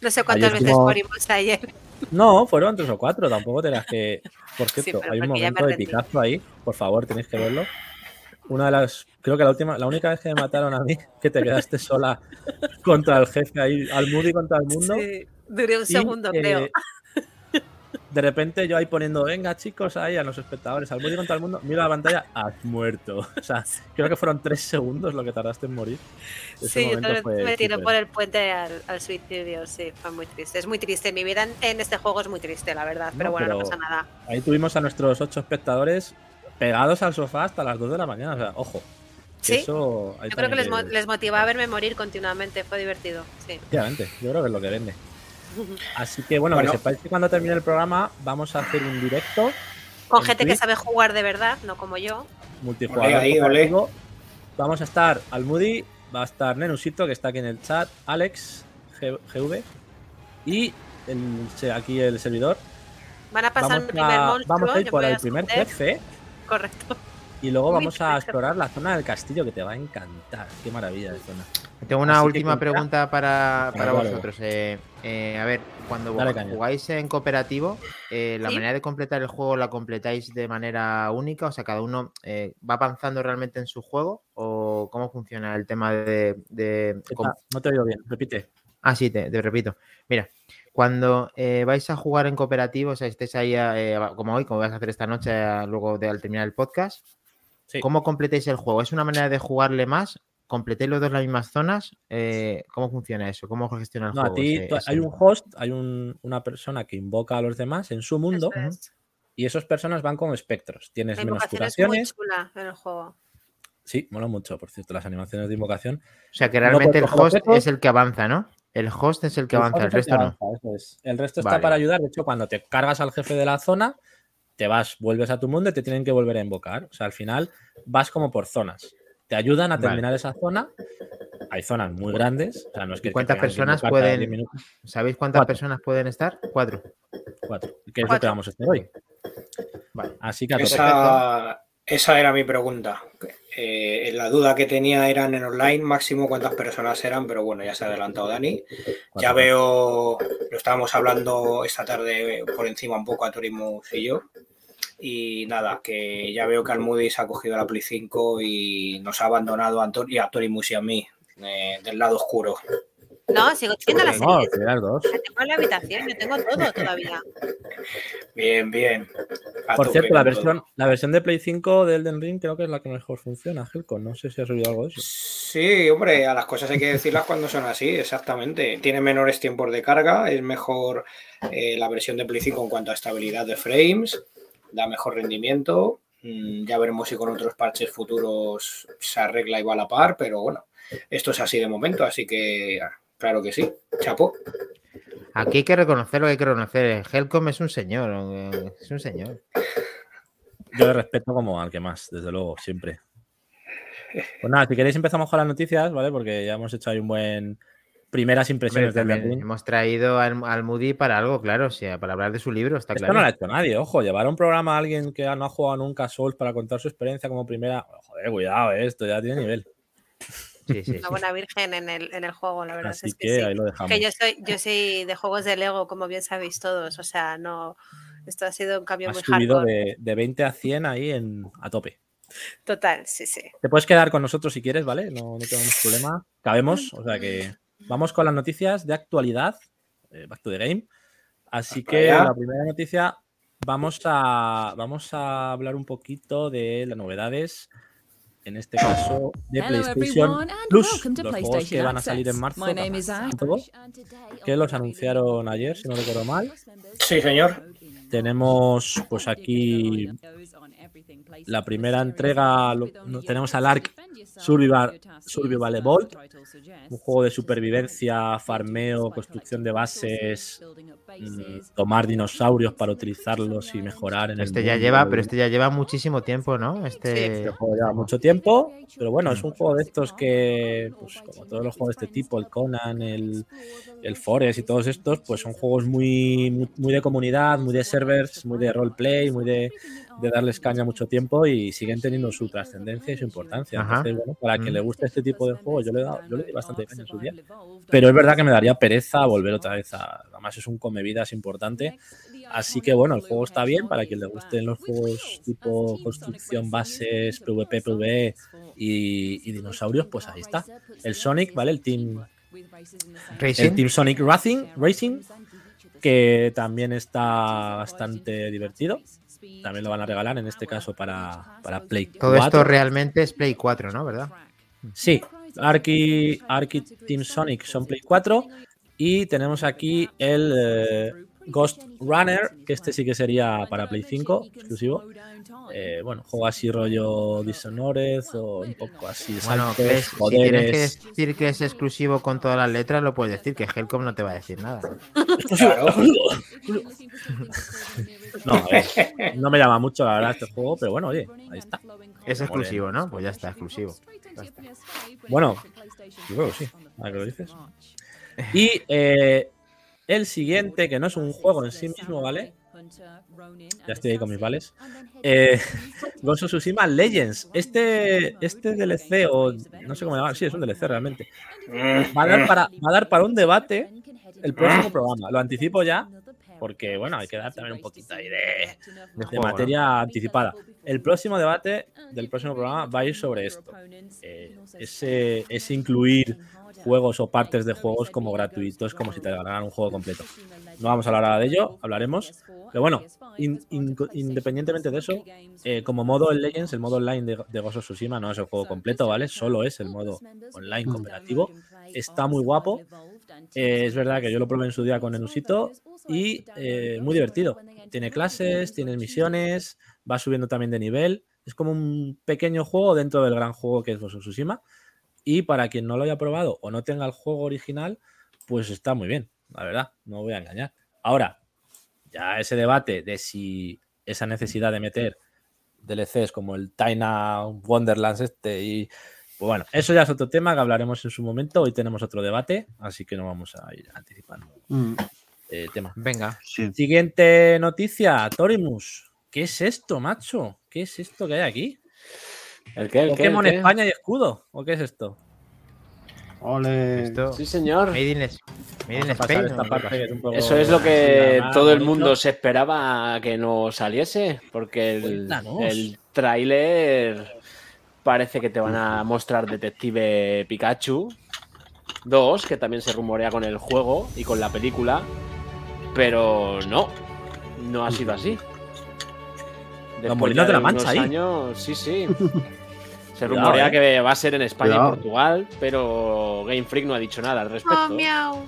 No sé cuántas Ayer veces morimos ayer. No, fueron tres o cuatro, tampoco te las que. Por cierto, hay un momento de picazo ahí, por favor, tenéis que verlo. Una de las, creo que la última, la única vez que me mataron a mí, que te quedaste sola contra el jefe ahí, al Moody contra el mundo. Sí, duré un y, segundo, eh, creo. De repente yo ahí poniendo, venga chicos, ahí a los espectadores, al Moody contra el mundo, miro la pantalla, has muerto. O sea, creo que fueron tres segundos lo que tardaste en morir. Ese Sí, yo también fue me tiré por el puente al, al suicidio, sí, fue muy triste. Es muy triste. Mi vida en, en este juego es muy triste, la verdad. Pero No, bueno, no pasa nada. Ahí tuvimos a nuestros ocho espectadores pegados al sofá hasta las 2 de la mañana. O sea, ojo. que Sí, Eso, Yo creo que les, mo- les motivaba a verme morir continuamente. Fue divertido, sí. Efectivamente, yo creo que es lo que vende. Así que bueno, Bueno. que sepáis que cuando termine el programa vamos a hacer un directo Con En gente que sabe jugar de verdad, no como yo. multijugador. Olé ahí, olé. cooperativo. Vamos a estar al Moody, va a estar Nenusito, que está aquí en el chat, Alex G- GV y el- aquí el servidor. Van a pasar Vamos mi primer a, monstruo. vamos a ir por el primer jefe Correcto. y luego vamos a explorar la zona del castillo, que te va a encantar. Qué maravilla de zona. Tengo una Así última pregunta para, para vosotros. Eh, eh, a ver, cuando Dale caña. jugáis en cooperativo, eh, ¿la Sí. manera de completar el juego la completáis de manera única? O sea, ¿cada uno eh, va avanzando realmente en su juego? ¿O cómo funciona el tema de... No te oigo bien, repite. Ah, sí, te, te repito. Mira, cuando eh, vais a jugar en cooperativo, o sea, estéis ahí eh, como hoy, como vais a hacer esta noche, eh, luego de al terminar el podcast, Sí. ¿cómo completéis el juego? ¿Es una manera de jugarle más? ¿Completéis los dos las mismas zonas? Eh, ¿Cómo funciona eso? ¿Cómo gestiona el No, a juego? ti ese- tú- ese- hay un host, hay un- una persona que invoca a los demás en su mundo Eso es. y esas personas van con espectros. Tienes La menos invocación es muy curaciones. chula en el juego. Sí, mola mucho, por cierto, las animaciones de invocación. O sea, que no realmente el host objetos. es el que avanza, ¿no? El host es el que El avanza, el es el que resto no. avanza, eso es. El resto está Vale, para ayudar. De hecho, cuando te cargas al jefe de la zona, te vas, vuelves a tu mundo y te tienen que volver a invocar. O sea, al final vas como por zonas. Te ayudan a Vale. terminar esa zona. Hay zonas muy grandes. O sea, no es que ¿Y cuántas que personas cada pueden- 10 minutos. ¿Sabéis cuántas Cuatro. personas pueden estar? Cuatro. Cuatro. Que es lo que vamos a hacer hoy. Vale. Así que a. Esa, esa era mi pregunta. Eh, la duda que tenía eran en online, máximo cuántas personas eran, pero bueno, ya se ha adelantado Dani. Ya veo, lo estábamos hablando esta tarde por encima un poco a Torimus y yo. Y nada, que ya veo que Almudi se ha cogido la Play 5 y nos ha abandonado a, Anto- y a Torimus y a mí eh, del lado oscuro. No, sigo teniendo las No, series. dos. Tengo en la habitación, yo tengo todo todavía. Bien, bien. A Por cierto, la todo. versión, la versión de Play 5 de Elden Ring creo que es la que mejor funciona, Gelco. No sé si has oído algo de eso. Sí, hombre, a las cosas hay que decirlas cuando son así, exactamente. Tiene menores tiempos de carga, es mejor eh, la versión de Play 5 en cuanto a estabilidad de frames, da mejor rendimiento. Mm, ya veremos si con otros parches futuros se arregla y va a la par, pero bueno, esto es así de momento, así que claro que sí. Chapo. Aquí hay que reconocer lo que hay que reconocer. Helcom es un señor. Es un señor. Yo le respeto como al que más, desde luego, siempre. Pues nada, si queréis empezamos con las noticias, ¿vale? Porque ya hemos hecho ahí un buen primeras impresiones del Ring. hemos traído al, al Moody para algo, claro, o sea, para hablar de su libro, está Esto claro. no lo ha hecho nadie, ojo, llevar a un programa a alguien que no ha jugado nunca a Souls para contar su experiencia como primera. Joder, cuidado, eh, esto ya tiene nivel. Sí, sí, Una sí. buena virgen en el, en el juego, la verdad Así es que, que, sí. ahí lo dejamos. Que yo soy, yo soy de juegos de Lego, como bien sabéis todos. O sea, no. Esto ha sido un cambio Has muy subido hardcore. de, de 20 a 100 ahí en, a tope. Total, sí, sí. Te puedes quedar con nosotros si quieres, ¿vale? No, no tenemos problema. Cabemos, o sea que vamos con las noticias de actualidad. eh, Back to the game. Así que allá. la primera noticia, vamos a, vamos a hablar un poquito de las novedades, en este caso de PlayStation Plus, welcome to los juegos PlayStation que van a salir en marzo, que los anunciaron ayer, si no recuerdo mal. Sí, señor. Tenemos pues aquí la primera entrega, lo- tenemos al Ark Survival, Survival Evolved, un juego de supervivencia, farmeo, construcción de bases, mm, tomar dinosaurios para utilizarlos y mejorar en el Este ya lleva, pero este ya lleva muchísimo tiempo, ¿no? Este. Este juego lleva mucho tiempo, pero bueno, es un juego de estos que, pues como todos los juegos de este tipo, el Conan, el, el Forest y todos estos, pues son juegos muy, muy, de comunidad, muy de ser servers, muy de roleplay, muy de, de darles caña mucho tiempo y siguen teniendo su trascendencia y su importancia. Ajá. Entonces, bueno, para quien Mm. le guste este tipo de juegos, yo le he dado, yo le di bastante caña en su día. Pero es verdad que me daría pereza volver otra vez a. Además, es un comevidas importante. Así que bueno, el juego está bien para quien le gusten los juegos tipo construcción, bases, PvP, PvE y, y dinosaurios, pues ahí está. El Sonic, ¿vale? El Team, Racing. el Team Sonic Racing, Racing, que también está bastante divertido. También lo van a regalar, en este caso para, para Play Todo 4. esto realmente es Play 4, ¿no? ¿Verdad? Sí, Arky, Arky Team Sonic son Play 4 y tenemos aquí el eh, Ghost Runner, que este sí que sería para Play 5, exclusivo. Eh, bueno, juego así rollo Dishonored o un poco así. Bueno, saltos, ¿crees- si tienes que decir que es exclusivo con todas las letras, lo puedes decir, que Helcom no te va a decir nada. No, a ver, no me llama mucho la verdad este juego, pero bueno, oye, ahí está. Es exclusivo, ¿no? Pues ya está, exclusivo. Bueno, yo creo que sí, ahora que lo dices. Y eh, el siguiente, que no es un juego en sí mismo, ¿vale? Ya estoy ahí con mis vales. Eh, Ghost of Tsushima Legends. Este, este DLC, o no sé cómo llamar, sí, es un DLC realmente. Va a dar para, va a dar para un debate el próximo programa. Lo anticipo ya, porque bueno, hay que dar también un poquito ahí de, De de juego, ¿no? materia anticipada. El próximo debate del próximo programa va a ir sobre esto. Eh, ese, ese incluir juegos o partes de juegos como gratuitos, como si te regalaran un juego completo. No vamos a hablar ahora de ello, hablaremos. Pero bueno, in- in- independientemente de eso, eh, como modo en Legends, el modo online de, de Ghost of Tsushima no es el juego completo, ¿vale? Solo es el modo online cooperativo. Está muy guapo. Eh, es verdad que yo lo probé en su día con Enusito y eh, muy divertido. Tiene clases, tiene misiones, va subiendo también de nivel. Es como un pequeño juego dentro del gran juego que es Ghost of Tsushima. Y para quien no lo haya probado o no tenga el juego original, pues está muy bien, la verdad, no voy a engañar. Ahora, ya ese debate de si esa necesidad de meter DLCs como el Taina Wonderlands este y pues bueno, eso ya es otro tema que hablaremos en su momento. Hoy tenemos otro debate, así que no vamos a ir anticipando Mm, el tema. Venga. sí. Siguiente noticia, Torimus. ¿Qué es esto, macho? ¿Qué es esto que hay aquí? ¿El qué? ¿El qué? ¿El ¿Pokémon qué? España y escudo? ¿O qué es esto? Ole. Esto. Sí, señor. Made in, made Spain. esta ¿no? parte que es un poco Eso es lo que nada, todo el bonito. mundo se esperaba que nos saliese, porque el, el tráiler parece que te van a mostrar Detective Pikachu 2, que también se rumorea con el juego y con la película, pero no, no ha sido así. Después molinos de la Mancha ahí. años- sí, sí. Se Cuidado, rumorea eh. que va a ser en España Cuidado. y Portugal, pero Game Freak no ha dicho nada al Oh, respecto. miau.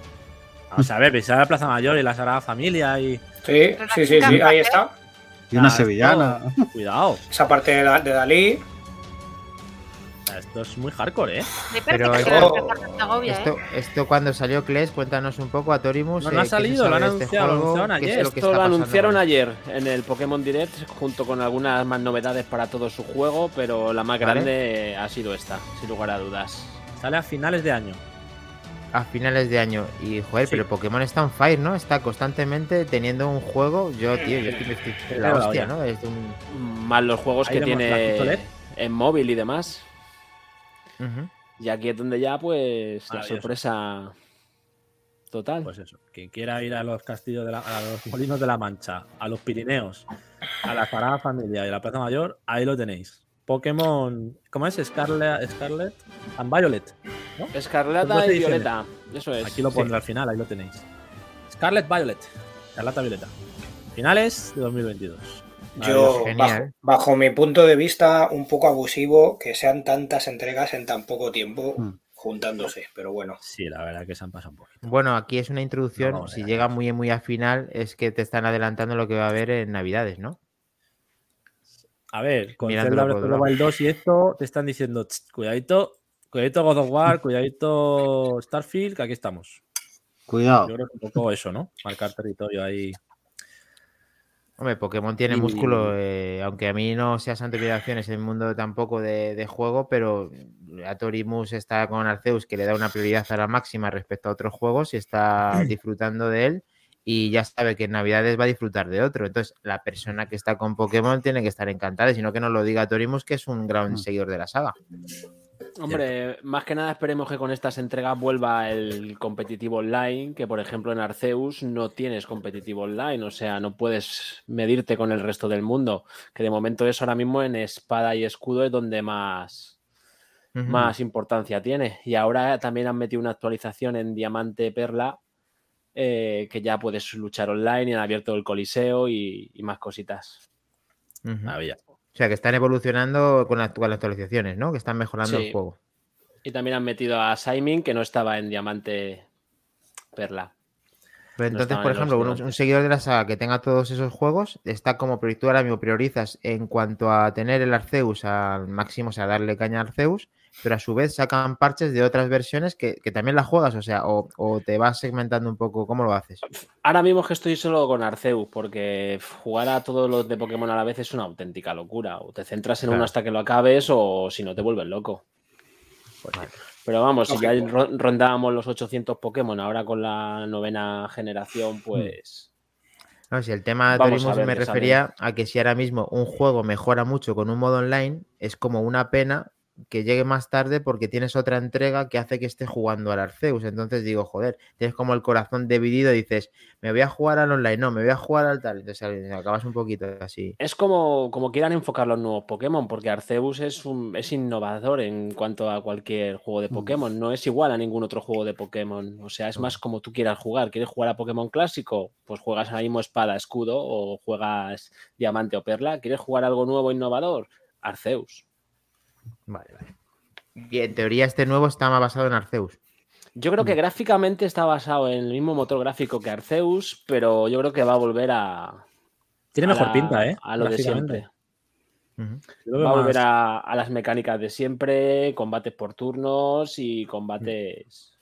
Vamos a ver, pensar la Plaza Mayor y la Sagrada Familia y. Sí, sí, sí, sí, ahí está. Y una Ah, sevillana. Cuidado. Esa parte de Dalí. Esto es muy hardcore, ¿eh? Me Pero parece que esto- en Segovia, ¿eh? Esto, esto cuando salió Kles, cuéntanos un poco a Torimus. No, no ha eh, se salido, lo han este anunciado, lo juego, anunciaron qué es ayer. lo Esto lo anunciaron ayer en el Pokémon Direct junto con algunas más novedades para todo su juego, pero la más Vale. grande ha sido esta, sin lugar a dudas. Sale a finales de año. A finales de año. Y joder, Sí. pero Pokémon está on fire, ¿no? Está constantemente teniendo un juego. Yo, tío, yo estoy, estoy- la hostia. ¿no? Es un. Más los juegos Ahí que tiene pistolet. en móvil y demás. Y aquí es donde ya, pues, la sorpresa total. Pues eso. Quien quiera ir a los castillos de la, a los molinos de la Mancha, a los Pirineos, a la Sagrada Familia y a la Plaza Mayor, ahí lo tenéis. Pokémon. ¿Cómo es? Scarlet, Scarlet and Violet. ¿no? Escarlata y. Violeta. Eso es. Aquí lo sí. pondré al final, ahí lo tenéis. Scarlet Violet. Escarlata Violeta. Finales de 2022. Yo, bajo, bajo mi punto de vista, un poco abusivo que sean tantas entregas en tan poco tiempo Mm. juntándose, pero bueno. Sí, la verdad que se han pasado un poquito. Bueno, aquí es una introducción. No, si llega muy, muy a final, es que te están adelantando lo que va a haber en Navidades, ¿no? A ver, con Zelda Breath of the debajo. Wild 2 y esto, te están diciendo, "Tst, cuidadito, cuidadito God of War, cuidadito Starfield, que aquí estamos. Cuidado. Yo creo que un poco eso, ¿no? Marcar territorio ahí. Hombre, Pokémon tiene Y- músculo, eh, aunque a mí no sea santo y obligaciones el mundo tampoco de, de juego, pero a Torimus está con Arceus que le da una prioridad a la máxima respecto a otros juegos y está disfrutando de él. y ya sabe que en Navidades va a disfrutar de otro. Entonces, la persona que está con Pokémon tiene que estar encantada, sino que nos lo diga Torimus, que es un gran Mm. seguidor de la saga. Hombre, más que nada esperemos que con estas entregas vuelva el competitivo online, que por ejemplo en Arceus no tienes competitivo online, o sea, no puedes medirte con el resto del mundo, que de momento es ahora mismo en espada y escudo es donde más, más importancia tiene. Y ahora también han metido una actualización en Diamante Perla, eh, que ya puedes luchar online y han abierto el Coliseo y, y más cositas. Maravilla. O sea, que están evolucionando con, la- con las actualizaciones, ¿no? Que están mejorando Sí. el juego. Y también han metido a Simon, que no estaba en Diamante Perla. Pero entonces, por en ejemplo, un, seguidor de la saga que tenga todos esos juegos, está como tú ahora mismo priorizas en cuanto a tener el Arceus al máximo, o sea, darle caña al Arceus, pero a su vez sacan parches de otras versiones que, que también las juegas, o sea, o, o te vas segmentando un poco, ¿cómo lo haces? Ahora mismo es que estoy solo con Arceus, porque jugar a todos los de Pokémon a la vez es una auténtica locura. O te centras en uno hasta que lo acabes, o si no te vuelves loco. Pero vamos, si ya rondábamos los 800 Pokémon, ahora con la novena generación, pues. No, si el tema de Vamos ver me sale. refería a que si ahora mismo un juego mejora mucho con un modo online, es como una pena que llegue más tarde porque tienes otra entrega que hace que esté jugando al Arceus. Entonces digo, joder, tienes como el corazón dividido y dices, me voy a jugar al online, no, me voy a jugar al tal. Entonces acabas un poquito así. Es como, como quieran enfocar los nuevos Pokémon, porque Arceus es, un, es innovador en cuanto a cualquier juego de Pokémon. No es igual a ningún otro juego de Pokémon. O sea, es más como tú quieras jugar. ¿Quieres jugar a Pokémon clásico? Pues juegas ahora mismo espada, escudo o juegas diamante o perla. ¿Quieres jugar algo nuevo, innovador? Arceus. Vale, vale. Y en teoría este nuevo está más basado en Arceus. Yo creo que gráficamente está basado en el mismo motor gráfico que Arceus, pero yo creo que va a volver a. Tiene a mejor la- pinta, ¿eh? A lo de siempre. Va a volver a, a las mecánicas de siempre, combates por turnos y combates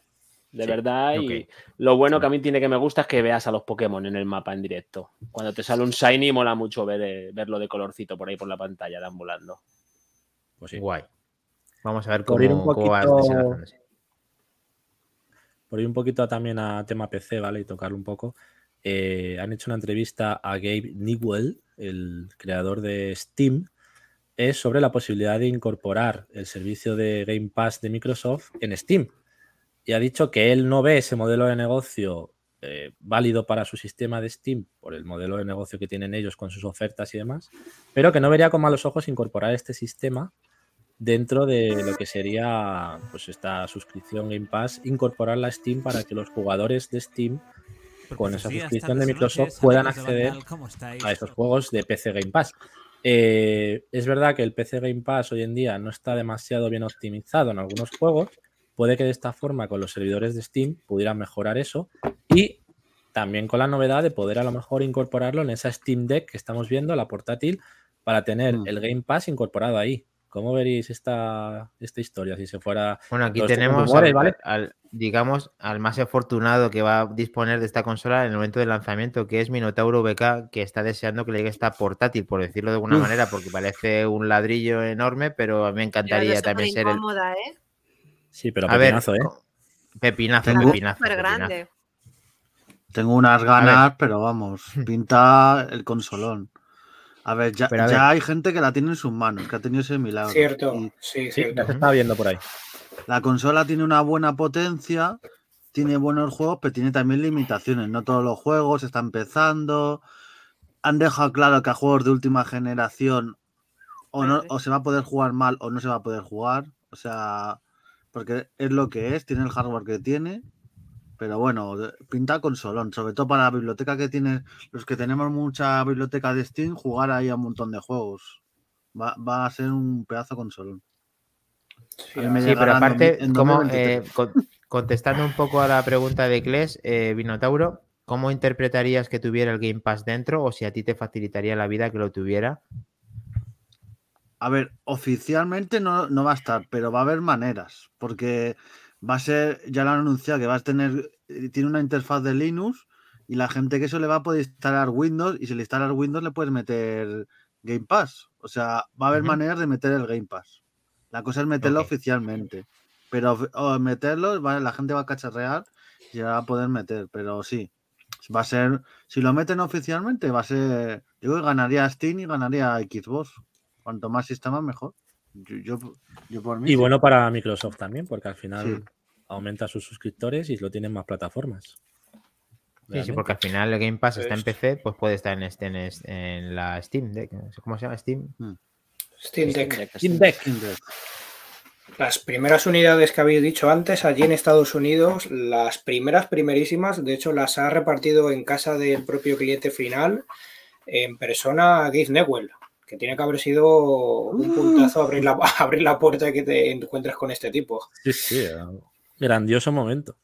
de Sí, verdad. Y lo bueno que a mí tiene que me gusta es que veas a los Pokémon en el mapa en directo. Cuando te sale un Shiny, mola mucho ver, eh, verlo de colorcito por ahí por la pantalla, deambulando. Pues sí. Guay. Vamos a ver Por cómo, ir un cómo poquito- por ir un poquito también a tema PC, ¿vale? Y tocarlo un poco. eh, han hecho una entrevista a Gabe Newell, el creador de Steam, es sobre la posibilidad de incorporar el servicio de Game Pass de Microsoft en Steam. Y ha dicho que él no ve ese modelo de negocio eh, válido para su sistema de Steam por el modelo de negocio que tienen ellos con sus ofertas y demás, pero que no vería con malos ojos incorporar este sistema dentro de lo que sería pues esta suscripción Game Pass, incorporarla a Steam para que los jugadores de Steam con esa suscripción de Microsoft puedan acceder a esos juegos de PC Game Pass. Eh, es verdad que el PC Game Pass hoy en día no está demasiado bien optimizado en algunos juegos. Puede que de esta forma con los servidores de Steam pudieran mejorar eso y también con la novedad de poder a lo mejor incorporarlo en esa Steam Deck que estamos viendo, la portátil, para tener Mm. el Game Pass incorporado ahí. ¿Cómo veréis esta, esta historia si se fuera... Bueno, aquí tenemos, rumores, al, ¿vale? al- digamos, al más afortunado que va a disponer de esta consola en el momento del lanzamiento, que es Minotauro VK, que está deseando que le llegue esta portátil, por decirlo de alguna Uf. manera, porque parece un ladrillo enorme, pero a mí me encantaría también ser el... incómoda, ¿eh? Sí, pero A ver, pepinazo, ¿eh? pepinazo, Tengo- pepinazo, Súper pepinazo. grande. Tengo unas ganas, pero vamos, pinta el consolón. A ver, ya, Pero a ya ver. hay gente que la tiene en sus manos, que ha tenido ese milagro. Cierto, Y sí, Sí, cierto. estaba viendo por ahí. la consola tiene una buena potencia, tiene buenos juegos, pero tiene también limitaciones. No todos los juegos están empezando. Han dejado claro que a juegos de última generación o, no, o se va a poder jugar mal o no se va a poder jugar. O sea, porque es lo que es, tiene el hardware que tiene. Pero bueno, pinta consolón, sobre todo para la biblioteca que tiene, los que tenemos mucha biblioteca de Steam, jugar ahí a un montón de juegos. Va, va a ser un pedazo consolón. Sí, Sí, pero en aparte, domi- en como, 2023. eh, con- contestando un poco a la pregunta de Kles, eh, Vinotauro, ¿cómo interpretarías que tuviera el Game Pass dentro o si a ti te facilitaría la vida que lo tuviera? A ver, oficialmente no, no va a estar, pero va a haber maneras, porque va a ser, ya lo han anunciado, que va a tener, eh, tiene una interfaz de Linux y la gente que eso le va a poder instalar Windows y si le instalas Windows le puedes meter Game Pass. O sea, va a haber maneras de meter el Game Pass. La cosa es meterlo oficialmente, pero o meterlo, va- la gente va a cacharrear y ya va a poder meter, pero sí. Va a ser, si lo meten oficialmente, va a ser, yo creo que ganaría Steam y ganaría Xbox. Cuanto más sistemas, mejor. Yo, yo, yo por mí. Y sí. bueno para Microsoft también, porque al final Sí. aumenta sus suscriptores y lo tienen más plataformas. Sí, sí, porque al final el Game Pass está en PC, pues puede estar en, este, en, la Steam Deck. ¿Cómo se llama? Steam. Steam Deck. Steam Deck. Steam Deck. Las primeras unidades que habéis dicho antes, allí en Estados Unidos, las primeras, primerísimas, de hecho las ha repartido en casa del propio cliente final, en persona Gabe Newell, que tiene que haber sido un puntazo abrir la, abrir la puerta y que te encuentres con este tipo. Sí, sí, un grandioso momento.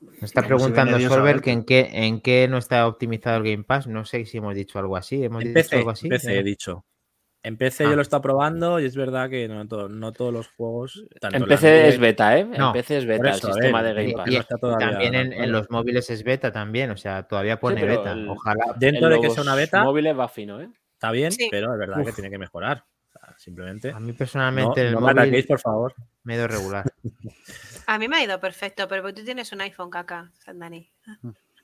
Me está preguntando Solver ver, que en qué, en qué no está optimizado el Game Pass. No sé si hemos dicho algo así. ¿Hemos En dicho PC, algo así? PC he dicho. En PC Ah. yo lo he estado probando y es verdad que no, to- no todos los juegos. tanto En PC es beta, ¿eh? No, En PC es beta el eso, a sistema ver, de Game y- Pass. no está todavía también en, en los móviles es beta también. O sea, todavía pone pero beta. el- Ojalá. Dentro En de que sea una beta, móviles va fino, ¿eh? Está bien, Sí. pero es verdad que tiene que mejorar. O sea, simplemente. A mí No, personalmente en el no me por favor. me ido regular. A mí me ha ido perfecto, pero tú tienes un iPhone, caca, Dani.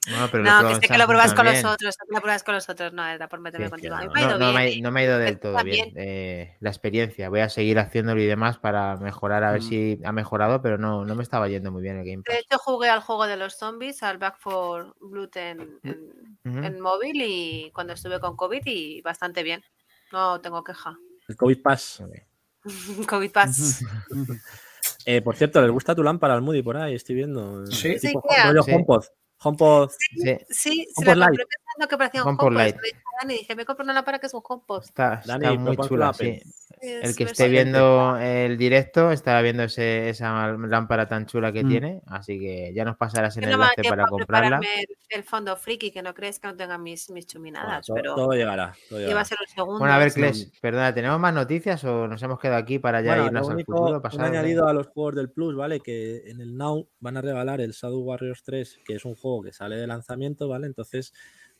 No, pero No, lo que sé que lo pruebas con los también. otros, que lo pruebas con los otros, no, era por meterme Sí, contigo. No, me ha No, ido no me, bien. ha- no me ha ido del todo bien, bien. eh, la experiencia. Voy a seguir haciéndolo y demás para mejorar, a ver Mm. si ha mejorado, pero no, no me estaba yendo muy bien el Game De hecho, jugué al juego de los zombies, al Back for Blood en, en- móvil y cuando estuve con COVID y bastante bien. No tengo queja. El COVID Pass. COVID Pass. Eh, por cierto, ¿les gusta tu lámpara al Moody por ahí? Estoy viendo. Sí. Tipo Sí, Kea. rollo Sí. HomePod. HomePod. Sí, HomePod la que parecía un dije a Dani, dije, me compro una lámpara que es un HomePod. está, está Dani, muy chula, sí. El que esté viendo el directo estará viendo ese- esa lámpara tan chula que Mm. tiene, así que ya nos pasarás el me da enlace para a comprarla. el, el fondo friki, que no crees que no tenga mis, mis Bueno, chuminadas, todo, pero todo llegará. todo a ser un segundo. Bueno, a ver, sí. Kles, perdona, ¿tenemos más noticias o nos hemos quedado aquí para ya Bueno, irnos al futuro? Pasado, añadido a los juegos del Plus, ¿vale? Que en el Now van a regalar el Shadow Warriors 3, que es un juego que sale de lanzamiento, ¿vale? Entonces,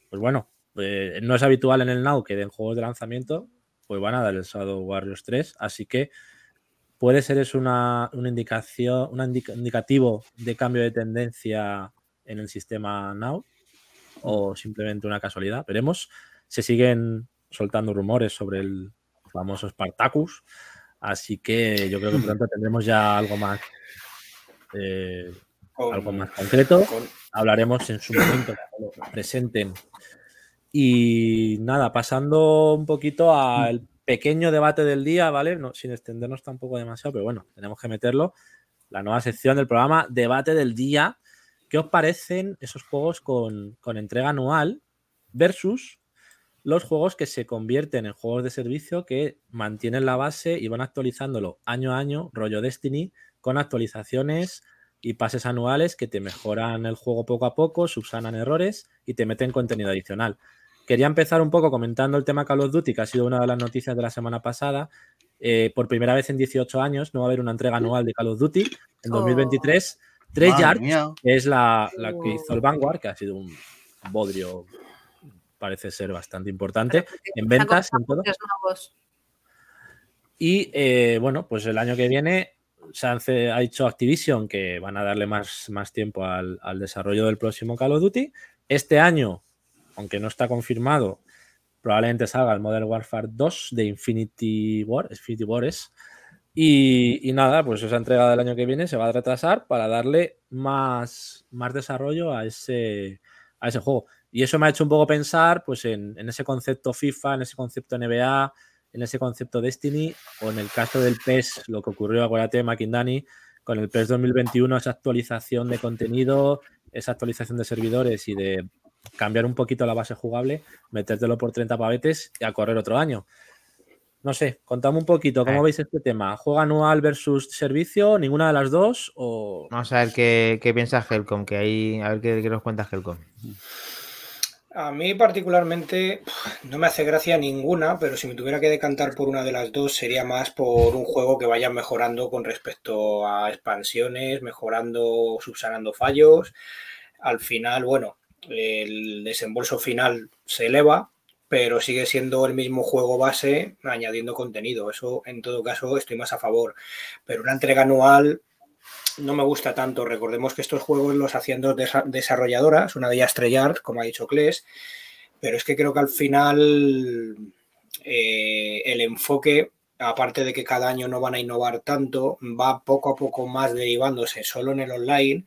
pues bueno, eh, no es habitual en el Now que den juegos de lanzamiento, pues van a dar el Shadow Warriors 3, así que puede ser es una, una indicación, un indica- indicativo de cambio de tendencia en el sistema Now o simplemente una casualidad. Veremos. Se siguen soltando rumores sobre el famoso Spartacus, así que yo creo que pronto tendremos ya algo más, eh, Con- algo más concreto. con- Hablaremos en su momento cuando lo presenten. Y nada, pasando un poquito al pequeño debate del día, ¿vale? No, sin extendernos tampoco demasiado, pero bueno, tenemos que meterlo. La nueva sección del programa, debate del día. ¿Qué os parecen esos juegos con, con entrega anual versus los juegos que se convierten en juegos de servicio que mantienen la base y van actualizándolo año a año, rollo Destiny, con actualizaciones y pases anuales que te mejoran el juego poco a poco, subsanan errores y te meten contenido adicional. Quería empezar un poco comentando el tema Call of Duty, que ha sido una de las noticias de la semana pasada. Eh, por primera vez en 18 años no va a haber una entrega anual de Call of Duty en Oh. 2023. Tres Madre Yards, mía. que es la, la que hizo el Oh. Vanguard, que ha sido un bodrio, parece ser bastante importante en ventas, en todo. Y eh, bueno, pues el año que viene ce- ha dicho Activision que van a darle más, más tiempo al, al desarrollo del próximo Call of Duty. Este año, aunque no está confirmado, probablemente salga el Modern Warfare 2 de Infinity War, Infinity Wars. Y, y nada, pues esa entrega del año que viene se va a retrasar para darle más, más desarrollo a ese, a ese juego. Y eso me ha hecho un poco pensar pues, en, en ese concepto FIFA, en ese concepto NBA, en ese concepto Destiny, o en el caso del PES, lo que ocurrió, acuérdate, Makindani, con el PES 2021, esa actualización de contenido, esa actualización de servidores y de cambiar un poquito la base jugable, metértelo por 30 pavetes y a correr otro año. No sé, contame un poquito, ¿cómo Eh. veis este tema? ¿Juego anual versus servicio? ¿Ninguna de las dos? O... Vamos a ver qué, qué piensa Helcom, que ahí, a ver qué, qué nos cuenta Helcom. A mí particularmente no me hace gracia ninguna, pero si me tuviera que decantar por una de las dos sería más por un juego que vaya mejorando con respecto a expansiones, mejorando, subsanando fallos. Al final, bueno, el desembolso final se eleva, pero sigue siendo el mismo juego base añadiendo contenido. Eso en todo caso estoy más a favor. Pero una entrega anual no me gusta tanto. Recordemos que estos juegos los hacían dos desa- desarrolladoras, una de ellas Treyarch, como ha dicho Kles, pero es que creo que al final eh, el enfoque, aparte de que cada año no van a innovar tanto, va poco a poco más derivándose solo en el online,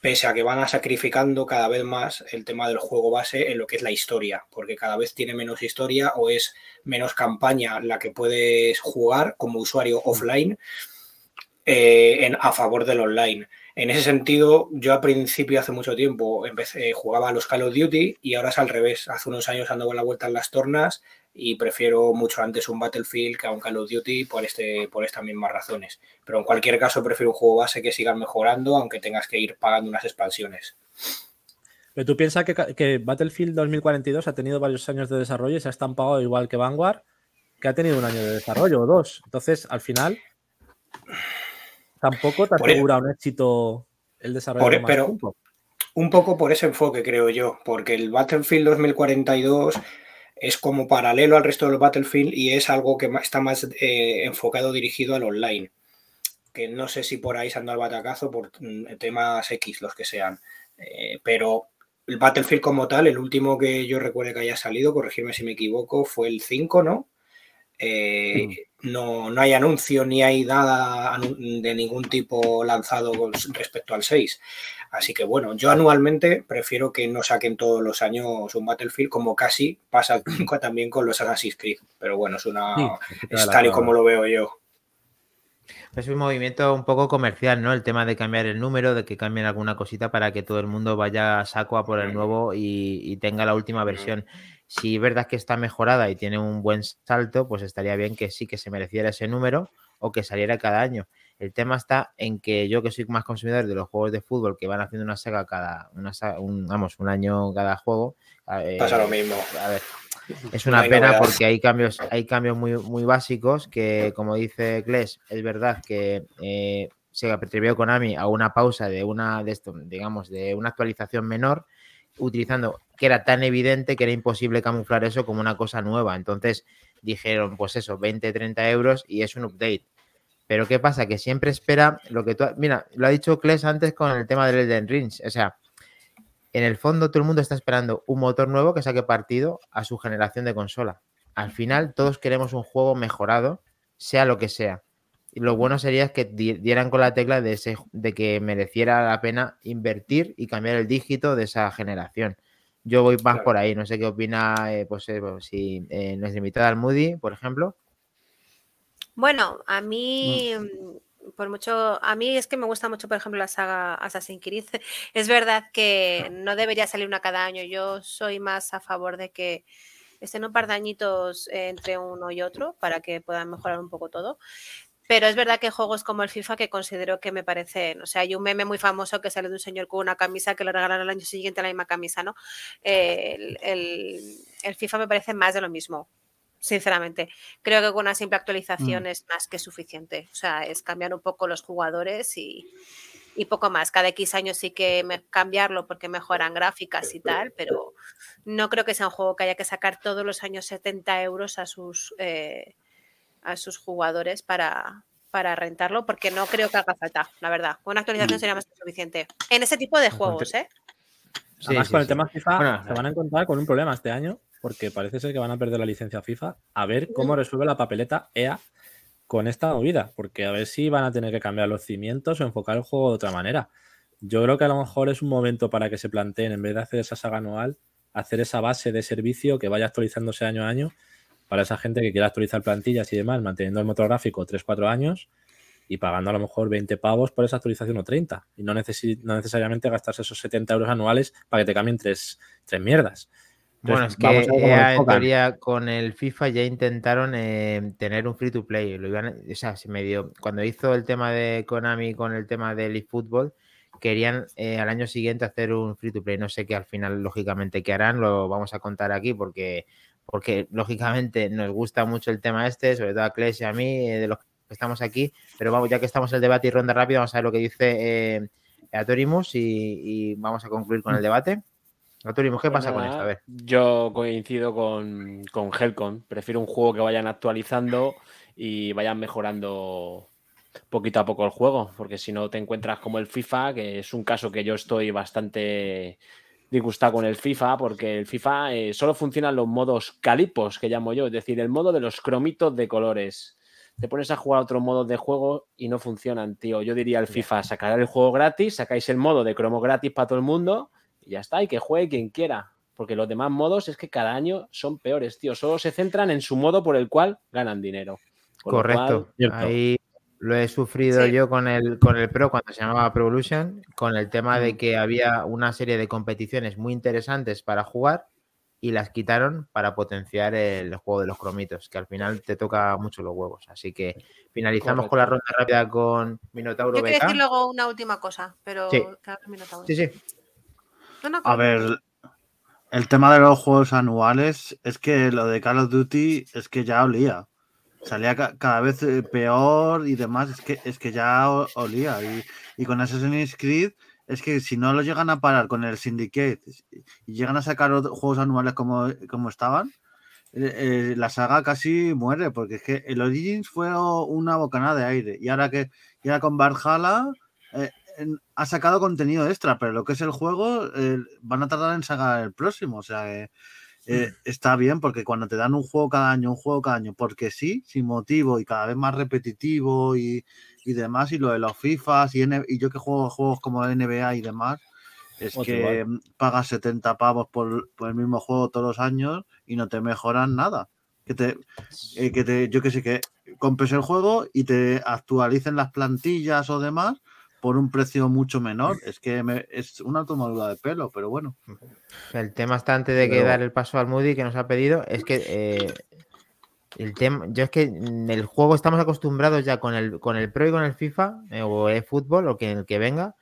pese a que van a sacrificando cada vez más el tema del juego base en lo que es la historia, porque cada vez tiene menos historia o es menos campaña la que puedes jugar como usuario offline eh, a favor del online. En ese sentido, yo al principio, hace mucho tiempo, empecé, jugaba a los Call of Duty y ahora es al revés. Hace unos años ando con la vuelta en las tornas y prefiero mucho antes un Battlefield que a un Call of Duty por, este, por estas mismas razones. Pero en cualquier caso, prefiero un juego base que siga mejorando, aunque tengas que ir pagando unas expansiones. Pero tú piensas que, que Battlefield 2042 ha tenido varios años de desarrollo y se ha estampado igual que Vanguard, que ha tenido un año de desarrollo o dos. Entonces, al final, tampoco te e- asegura un éxito el desarrollo Por e- de más pero- tiempo. Un poco por ese enfoque, creo yo, porque el Battlefield 2042 es como paralelo al resto del Battlefield y es algo que está más eh, enfocado, dirigido al online. Que no sé si por ahí se anda al batacazo por mm, temas X, los que sean. Eh, pero el Battlefield como tal, el último que yo recuerde que haya salido, corregirme si me equivoco, fue el 5, ¿no? Eh, no, no hay anuncio ni hay nada de ningún tipo lanzado respecto al 6. Así que bueno, yo anualmente prefiero que no saquen todos los años un Battlefield como casi pasa también con los Assassin's Creed. Pero bueno, es una Sí, es tal y como lo veo yo. Es un movimiento un poco comercial, ¿no? El tema de cambiar el número, de que cambien alguna cosita para que todo el mundo vaya a saco a por el nuevo y, y tenga la última versión. Si es verdad que está mejorada y tiene un buen salto, pues estaría bien que sí que se mereciera ese número o que saliera cada año. El tema está en que yo que soy más consumidor de los juegos de fútbol que van haciendo una saga cada, una saga- un, vamos, un año cada juego. eh, Pasa lo mismo. a ver, es una pena porque hay cambios, hay cambios muy, muy básicos que, como dice Kles, es verdad que eh, se atrevió Konami a una pausa de una de esto, digamos, de una actualización menor, utilizando que era tan evidente que era imposible camuflar eso como una cosa nueva. Entonces dijeron, pues eso, 20, 30 euros y es un update. Pero ¿qué pasa? Que siempre espera lo que tú... Mira, lo ha dicho Kles antes con el tema del Elden Ring. O sea, en el fondo todo el mundo está esperando un motor nuevo que saque partido a su generación de consola. Al final todos queremos un juego mejorado, sea lo que sea. Y lo bueno sería que di- dieran con la tecla de, ese, de que mereciera la pena invertir y cambiar el dígito de esa generación. Yo voy más Claro. por ahí, no sé qué opina, eh, pues eh, pues, si eh, nuestra invitada al Moody, por ejemplo. Bueno, a mí, mm, por mucho, a mí es que me gusta mucho, por ejemplo, la saga Assassin's Creed. Es verdad que no debería salir una cada año. Yo soy más a favor de que estén un par de añitos entre uno y otro para que puedan mejorar un poco todo. Pero es verdad que juegos como el FIFA que considero que me parecen, o sea, hay un meme muy famoso que sale de un señor con una camisa que le regalan al año siguiente la misma camisa, ¿no? Eh, el, el- el FIFA me parece más de lo mismo, sinceramente. Creo que con una simple actualización es más que suficiente. O sea, es cambiar un poco los jugadores y, y poco más. Cada X años sí que cambiarlo porque mejoran gráficas y tal, pero no creo que sea un juego que haya que sacar todos los años 70 euros a sus, eh, a sus jugadores para, para rentarlo, porque no creo que haga falta, la verdad. Con una actualización sería más que suficiente. En ese tipo de juegos, ¿eh? Sí, Además, sí, con el sí. tema FIFA Bueno, se van a encontrar con un problema este año, porque parece ser que van a perder la licencia FIFA. A ver cómo resuelve la papeleta EA con esta movida, porque a ver si van a tener que cambiar los cimientos o enfocar el juego de otra manera. Yo creo que a lo mejor es un momento para que se planteen, en vez de hacer esa saga anual, hacer esa base de servicio que vaya actualizándose año a año para esa gente que quiera actualizar plantillas y demás, manteniendo el motor gráfico 3-4 años y pagando a lo mejor 20 pavos por esa actualización o 30 y no, necesi- no necesariamente gastarse esos 70 euros anuales para que te cambien tres, tres mierdas. Bueno, es que EA, en teoría con el FIFA ya intentaron eh, tener un free to play. Lo iban, o sea, se medio, cuando hizo el tema de Konami con el tema del eFootball, querían eh, al año siguiente hacer un free to play. No sé qué al final, lógicamente, qué harán, lo vamos a contar aquí porque, porque lógicamente nos gusta mucho el tema este, sobre todo a Kles y a mí, eh, de los que estamos aquí. Pero vamos, ya que estamos en el debate y ronda rápida, vamos a ver lo que dice eh, Atorimus y, y vamos a concluir con el debate. Atorimus, ¿qué Pues pasa con nada, esto? A ver. Yo coincido con, con Helcon. Prefiero un juego que vayan actualizando y vayan mejorando poquito a poco el juego, porque si no te encuentras como el FIFA, que es un caso que yo estoy bastante disgustado con el FIFA, porque el FIFA eh, solo funcionan los modos calipos, que llamo yo, es decir, el modo de los cromitos de colores. Te pones a jugar a otros modos de juego y no funcionan, tío. Yo diría el FIFA, sacará el juego gratis, sacáis el modo de cromo gratis para todo el mundo y ya está, y que juegue quien quiera. Porque los demás modos es que cada año son peores, tío. Solo se centran en su modo por el cual ganan dinero. Con Correcto. Ahí lo he sufrido Sí. yo con el, con el Pro cuando se llamaba Pro Evolution, con el tema de que había una serie de competiciones muy interesantes para jugar y las quitaron para potenciar el juego de los cromitos, que al final te toca mucho los huevos. Así que finalizamos con la ronda rápida con Minotauro Yo quería decir luego una última cosa, pero Sí. Sí, sí. No, no, A ver, el tema de los juegos anuales es que lo de Call of Duty es que ya olía. Salía ca- cada vez eh, peor y demás, es que, es que ya olía. Y, y con Assassin's Creed es que si no lo llegan a parar con el Syndicate y llegan a sacar juegos anuales como, como estaban, eh, eh, la saga casi muere, porque es que el Origins fue una bocanada de aire. Y ahora que y ahora con Valhalla eh, ha sacado contenido extra, pero lo que es el juego van a tardar en sacar el próximo. O sea, eh, está bien porque cuando te dan un juego cada año, un juego cada año, porque sí, sin motivo y cada vez más repetitivo y, y demás, y lo de los FIFAs y, N- y yo que juego juegos como NBA y demás, es Otro que pagas 70 pavos por, por el mismo juego todos los años y no te mejoran nada. Que te, eh, que te, yo que sé, que compres el juego y te actualicen las plantillas o demás por un precio mucho menor. Es que me- es una tomadura de pelo, pero bueno. El tema está antes de que dar el paso al Moody que nos ha pedido, es que eh, el tema, yo es que en el juego estamos acostumbrados ya con el, con el Pro y con el FIFA eh, o el fútbol o que el que venga,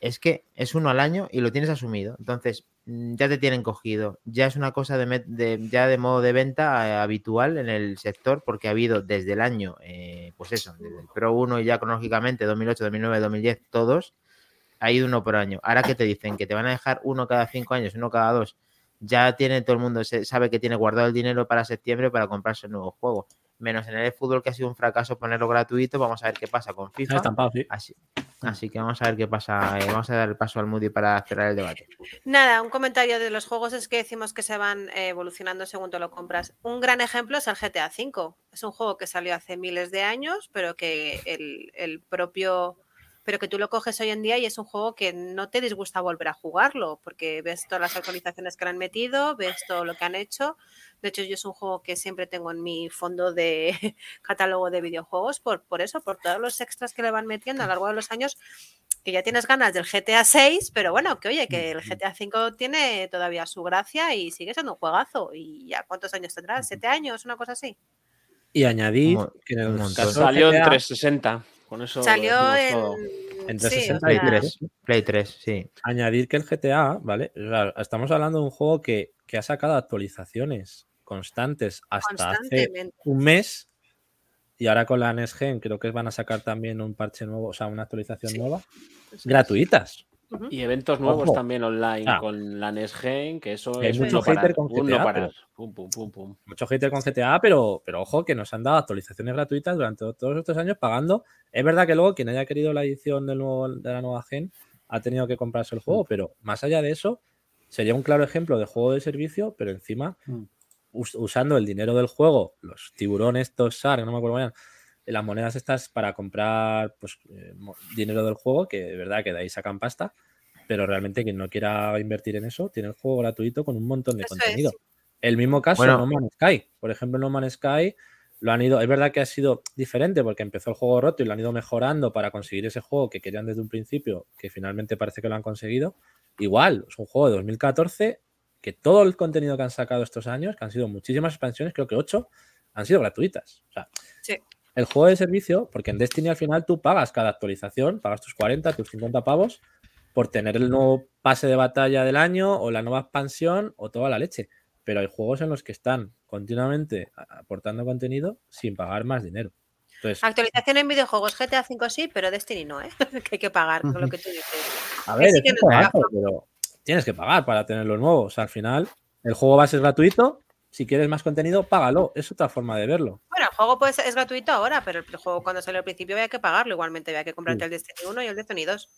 es que es uno al año y lo tienes asumido. Entonces, ya te tienen cogido. Ya es una cosa de, de- ya de modo de venta eh, habitual en el sector porque ha habido desde el año, eh, pues eso, desde el Pro 1 y ya cronológicamente 2008, 2009, 2010, todos, ha ido uno por año. Ahora que te dicen que te van a dejar uno cada cinco años, uno cada dos, ya tiene todo el mundo, se- sabe que tiene guardado el dinero para septiembre para comprarse el nuevo juego. Menos en el fútbol que ha sido un fracaso ponerlo gratuito, vamos a ver qué pasa con Está FIFA. estampado, sí. Así, así que vamos a ver qué pasa. eh, vamos a dar el paso al Moody para cerrar el debate. Nada, un comentario de los juegos es que decimos que se van eh, evolucionando según te lo compras. Un gran ejemplo es el GTA V. Es un juego que salió hace miles de años, pero que el, el propio. Pero que tú lo coges hoy en día y es un juego que no te disgusta volver a jugarlo, porque ves todas las actualizaciones que le han metido, ves todo lo que han hecho. De hecho, yo es un juego que siempre tengo en mi fondo de catálogo de videojuegos por, por eso, por todos los extras que le van metiendo a lo largo de los años que ya tienes ganas del GTA 6, pero bueno, que oye, que el GTA 5 tiene todavía su gracia y sigue siendo un juegazo. ¿Y ya cuántos años tendrá? ¿Siete años? ¿Una cosa así? Y añadir que en el caso Salió en GTA, 360. Con eso Salió en. todo. En sí, 360 o sea, 3, Play 3, sí. añadir que el GTA, ¿vale? Estamos hablando de un juego que, que ha sacado actualizaciones constantes hasta hace un mes. Y ahora con la NES Gen creo que van a sacar también un parche nuevo, o sea, una actualización Sí. nueva. Es. Y eventos nuevos Ojo. también online Ah. con la NESGEN, que eso Hay es mucho parar. hater con no GTA, parar. Pum, pum, pum, pum. Mucho hater con GTA, pero, pero ojo que nos han dado actualizaciones gratuitas durante todos estos años pagando. Es verdad que luego quien haya querido la edición del nuevo, de la nueva gen ha tenido que comprarse el juego, pero más allá de eso, sería un claro ejemplo de juego de servicio, pero encima Mm. us- usando el dinero del juego, los tiburones, estos SAR, no me acuerdo eran, las monedas estas para comprar pues, eh, dinero del juego, que de verdad que de ahí sacan pasta, pero realmente quien no quiera invertir en eso tiene el juego gratuito con un montón de Eso es. contenido. El mismo caso Bueno. No Man's Sky. Por ejemplo, No Man's Sky lo han ido, es verdad que ha sido diferente porque empezó el juego roto y lo han ido mejorando para conseguir ese juego que querían desde un principio, que finalmente parece que lo han conseguido. Igual, es un juego de 2014 que todo el contenido que han sacado estos años, que han sido muchísimas expansiones, creo que ocho, han sido gratuitas. O sea, Sí. El juego de servicio, porque en Destiny al final tú pagas cada actualización, pagas tus 40, tus 50 pavos por tener el nuevo pase de batalla del año o la nueva expansión o toda la leche. Pero hay juegos en los que están continuamente a- aportando contenido sin pagar más dinero. Entonces, Actualización en videojuegos, GTA 5 sí, pero Destiny no, ¿eh? que hay que pagar, con lo que tú dices. a que ver, sí que juegazo, da- pero tienes que pagar para tenerlo nuevo. O sea, al final, el juego base es gratuito. Si quieres más contenido, págalo. Es otra forma de verlo. Bueno, el juego pues, es gratuito ahora, pero el juego cuando salió al principio había que pagarlo. Igualmente había que comprarte el Destiny 1 y el Destiny 2.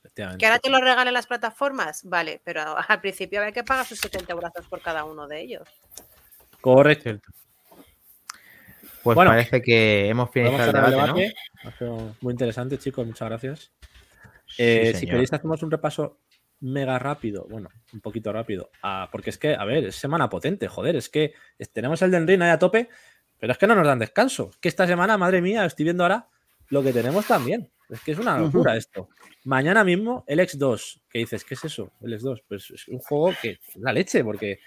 Efectivamente. Que ahora te lo regalen las plataformas, vale, pero al principio había que pagar sus 70 euros por cada uno de ellos. Correcto. Pues Bueno, parece que hemos finalizado el debate, ¿no? debate. Ha sido muy interesante, chicos. Muchas gracias. Eh, si queréis, hacemos un repaso mega rápido. Bueno, un poquito rápido. ah, porque es que, a ver, es semana potente, joder. Es que tenemos el Den Ring ahí a tope, pero es que no nos dan descanso. Que esta semana, madre mía, estoy viendo ahora lo que tenemos también. Es que es una locura esto. Mañana mismo, el X2. ¿Qué dices? ¿Qué es eso? El X2. Pues es un juego que es la leche, porque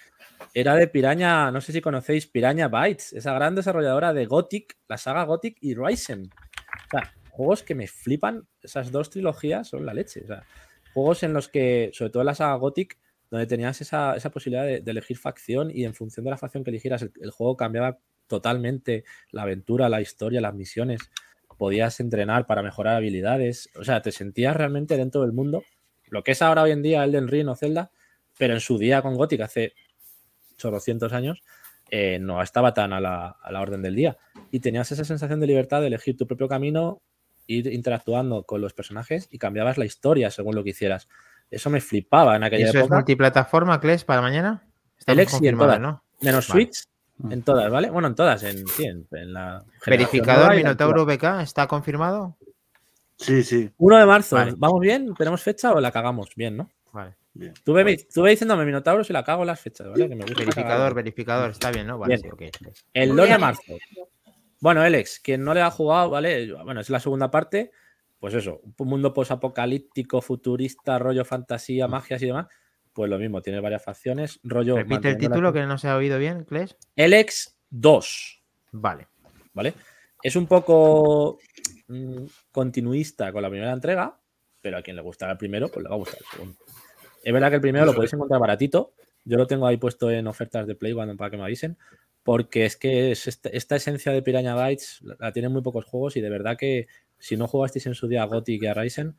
era de Piraña, no sé si conocéis Piraña Bytes, esa gran desarrolladora de Gothic, la saga Gothic y Ryzen. O sea, juegos que me flipan, esas dos trilogías son la leche. O sea, juegos en los que, sobre todo en la saga Gothic, donde tenías esa, esa posibilidad de, elegir facción y en función de la facción que eligieras, el, juego cambiaba totalmente la aventura, la historia, las misiones. Podías entrenar para mejorar habilidades. O sea, te sentías realmente dentro del mundo. Lo que es ahora hoy en día Elden Ring o Zelda, pero en su día con Gothic, hace chorrocientos años, eh, no estaba tan a la, a la orden del día. Y tenías esa sensación de libertad de elegir tu propio camino, ir interactuando con los personajes y cambiabas la historia según lo que hicieras. Eso me flipaba en ¿Y aquella eso es multiplataforma, Kles, para mañana? Estamos X y en todas. ¿no? Menos Vale. Switch, en todas, ¿vale? Bueno, en todas, en, sí, en, en la. ¿Verificador y Minotauro. BK está confirmado? Sí, sí. 1 de marzo, Vale. ¿vamos bien? ¿Tenemos fecha o la cagamos? Bien, ¿no? Vale. Bien. Tú ve, tú ve diciéndome Minotauro si la cago en las fechas, ¿vale? Que me gusta Verificador, verificador, está bien, ¿no? Vale, Bien. sí, ok. El Muy 2 de marzo. Bueno, Alex, quien no le ha jugado, ¿vale? Bueno, es la segunda parte. Pues eso, un mundo posapocalíptico, futurista, rollo fantasía, magias y demás. Pues lo mismo, tiene varias facciones. Rollo. Repite el la- título que no se ha oído bien, Kles. Alex 2, Vale. ¿vale? Es un poco mm, continuista con la primera entrega, pero a quien le gustara el primero, pues le va a gustar el segundo. Es verdad que el primero lo podéis encontrar baratito. Yo lo tengo ahí puesto en ofertas de Play cuando para que me avisen. Porque es que es esta, esta esencia de Piranha Bytes la, la tienen muy pocos juegos y de verdad que si no jugasteis en su día a Gothic y a Ryzen,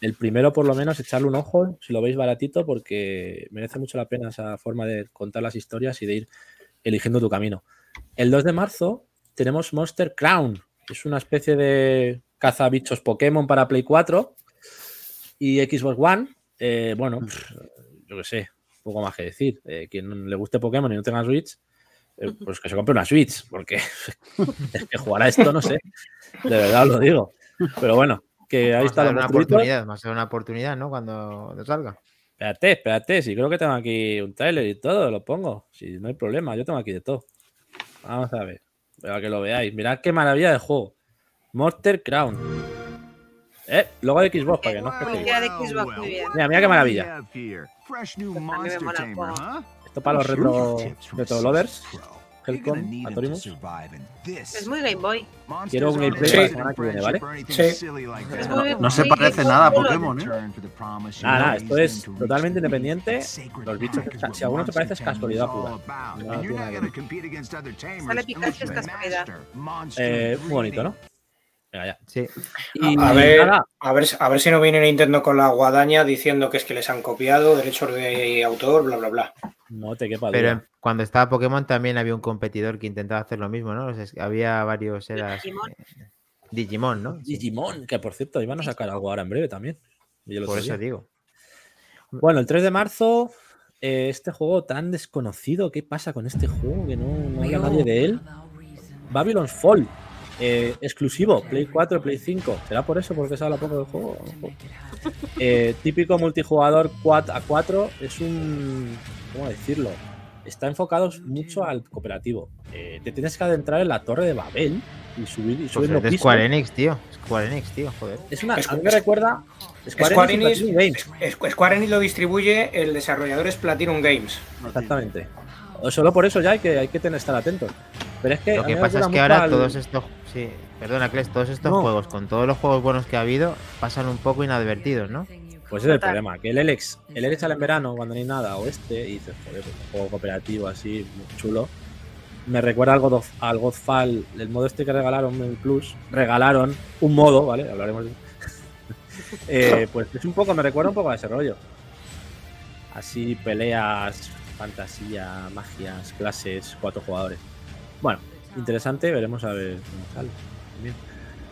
el primero por lo menos echarle un ojo si lo veis baratito porque merece mucho la pena esa forma de contar las historias y de ir eligiendo tu camino. El 2 de marzo tenemos Monster Crown, es una especie de cazabichos Pokémon para Play 4 y Xbox One. Eh, bueno, pff, yo qué sé, poco más que decir. Eh, quien le guste Pokémon y no tenga Switch, eh, pues que se compre una Switch, porque es que jugar a esto, no sé. De verdad os lo digo. Pero bueno, que ahí Vamos está a lo dar una oportunidad, vamos a dar una oportunidad, ¿no? Cuando salga. Espérate, espérate, si creo que tengo aquí un trailer y todo, lo pongo. Si no hay problema, yo tengo aquí de todo. Vamos a ver, para que lo veáis. Mirad qué maravilla de juego. Monster Crown. Eh, luego de Xbox, para que no os. Mira, mira qué maravilla. Esto para los retro, retro lovers. Helcom, Atorimus. Es muy Game Boy. Quiero un gameplay Sí. la semana que viene, ¿vale? Sí. No, se parece nada a. Pokémon, ¿eh? Nada, nada, esto es totalmente independiente. Los bichos, si alguno te parece, es casualidad pura. No tiene nada que ver. Sale Pikachu, es casualidad. Eh, muy bonito, ¿no? Venga, ya. Sí. Y A ver, a ver, a ver si no viene Nintendo con la guadaña diciendo que es que les han copiado derechos de autor, bla, bla, bla. no te quepa Pero duda. cuando estaba Pokémon también había un competidor que intentaba hacer lo mismo, ¿no? O sea, había varios eras Digimon. eh, Digimon, ¿no? Digimon, que por cierto, iban a sacar algo ahora en breve también. Por eso digo. Bueno, el 3 de marzo, eh, este juego tan desconocido, ¿qué pasa con este juego? Que no, no habla nadie de él. Babylon's Fall, eh, exclusivo, Play 4, Play 5. ¿Será por eso? Porque se habla poco del juego. Eh, típico multijugador 4 a 4, es un. ¿Cómo decirlo? Está enfocado mucho al cooperativo. Eh, te tienes que adentrar en la torre de Babel y subir y Pues subir es de pisos. Square Enix, tío. Square Enix, tío, joder. Es una. Es- a mí me recuerda. Square, Square Enix Enix, es- Square Enix lo distribuye, el desarrollador es Platinum Games. Exactamente. O Solo por eso ya hay que, hay que tener, estar atentos. Pero es que. Lo que pasa es que ahora al- todos estos. Sí, perdona, Kles, todos estos No. juegos, con todos los juegos buenos que ha habido, pasan un poco inadvertidos, ¿no? Pues ese es el problema. Que el Elex, el Elex sale en verano cuando no hay nada, o este, y dices, joder, pues un juego cooperativo así, muy chulo. Me recuerda al, God of- al Godfall, el modo este que regalaron en el Plus. Regalaron un modo, ¿vale? Hablaremos de. Eh, pues es un poco, me recuerda un poco a ese rollo. Así, peleas, fantasía, magias, clases, cuatro jugadores. Bueno, interesante, veremos a ver cómo sale. Bien.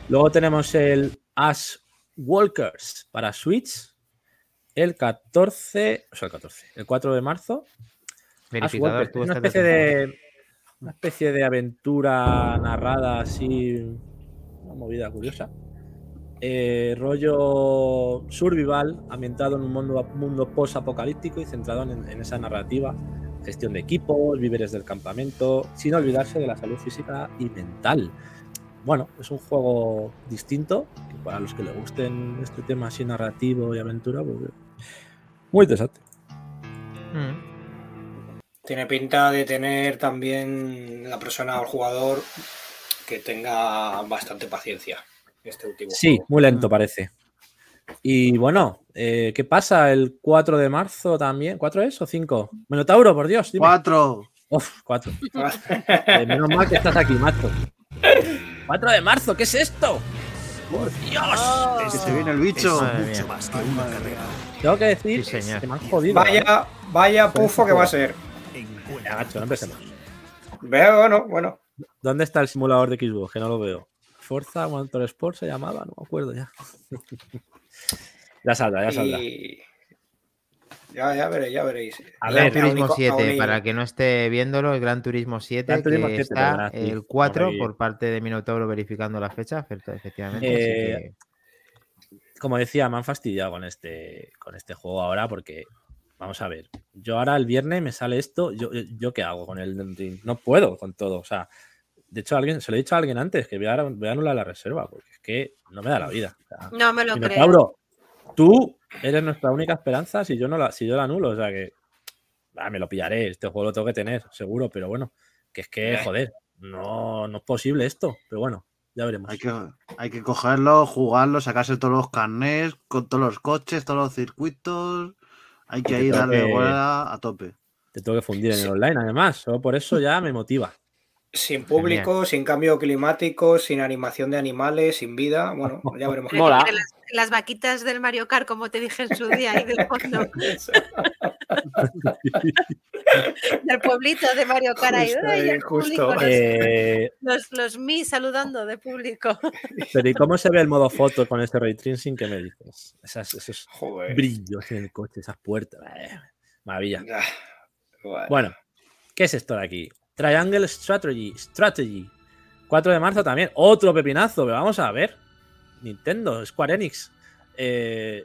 Luego tenemos el Ash Walkers para Switch el 14, o sea, el 14, el 4 de marzo. Verificador, tú una especie de... de una especie de aventura narrada así, una movida curiosa. Eh, rollo survival, ambientado en un mundo, mundo post-apocalíptico y centrado en, en esa narrativa, gestión de equipos, víveres del campamento, sin olvidarse de la salud física y mental. Bueno, es un juego distinto, que para los que le gusten este tema así narrativo y aventura, pues muy interesante. Mm. Tiene pinta de tener también la persona o el jugador que tenga bastante paciencia. Este último. Sí, juego. muy lento parece. Y bueno, eh, ¿qué pasa el 4 de marzo también? ¿4 es o 5? Menotauro, por Dios, dime. Cuatro. Uf, 4. menos mal que estás aquí, macho. 4 de marzo, ¿qué es esto? ¡Por Dios! Oh. Que se viene el bicho. Madre mía. Tengo que decir Sí, señor. que me han jodido. ¿eh? Vaya, vaya pufo que va a ser. Ya, macho, no empecemos. Veo, bueno, bueno. ¿Dónde está el simulador de Xbox? Que no lo veo. Forza Motorsport se llamaba, no me acuerdo ya. ya saldrá, ya saldrá. Y... Ya, ya veréis, ya veréis. A Gran ver, Turismo y- 7, aún y- para el que no esté viéndolo, el Gran Turismo 7, Gran Turismo que 7, está verdad, el 4 Por parte de Minotauro verificando la fecha, efecti- efectivamente. Eh, que- como decía, me han fastidiado con este, con este juego ahora porque, vamos a ver, yo ahora el viernes me sale esto, yo, yo qué hago con el? No puedo con todo, o sea, de hecho alguien, se lo he dicho a alguien antes que voy a, voy a anular la reserva porque es que no me da la vida. o sea, No me lo creo. Tú eres nuestra única esperanza si yo no la, si yo la anulo, o sea que ah, me lo pillaré, este juego lo tengo que tener, seguro, pero bueno, que es que, Eh. joder, no, no es posible esto, pero bueno, ya veremos. Hay que, hay que cogerlo, jugarlo, sacarse todos los carnés, con todos los coches, todos los circuitos. Hay que ir darle que- bola a tope. Te tengo que fundir en Sí. el online, además, solo por eso ya me motiva. Sin público, sin cambio climático, sin animación de animales, sin vida. Bueno, ya veremos. Mola. Las, vaquitas del Mario Kart, como te dije en su día, ahí del fondo, del pueblito de Mario Kart. ahí, Justo, ¡ay, ahí, justo. Los, Eh, los, los mi saludando de público. pero ¿y cómo se ve el modo foto con este ray tracing que me dices? Esas- esos Joder. brillos en el coche, esas puertas. eh, maravilla. Bueno. Bueno, ¿qué es esto de aquí? Triangle Strategy. Strategy. 4 de marzo también. Otro pepinazo. Pero vamos a ver. Nintendo, Square Enix. Eh,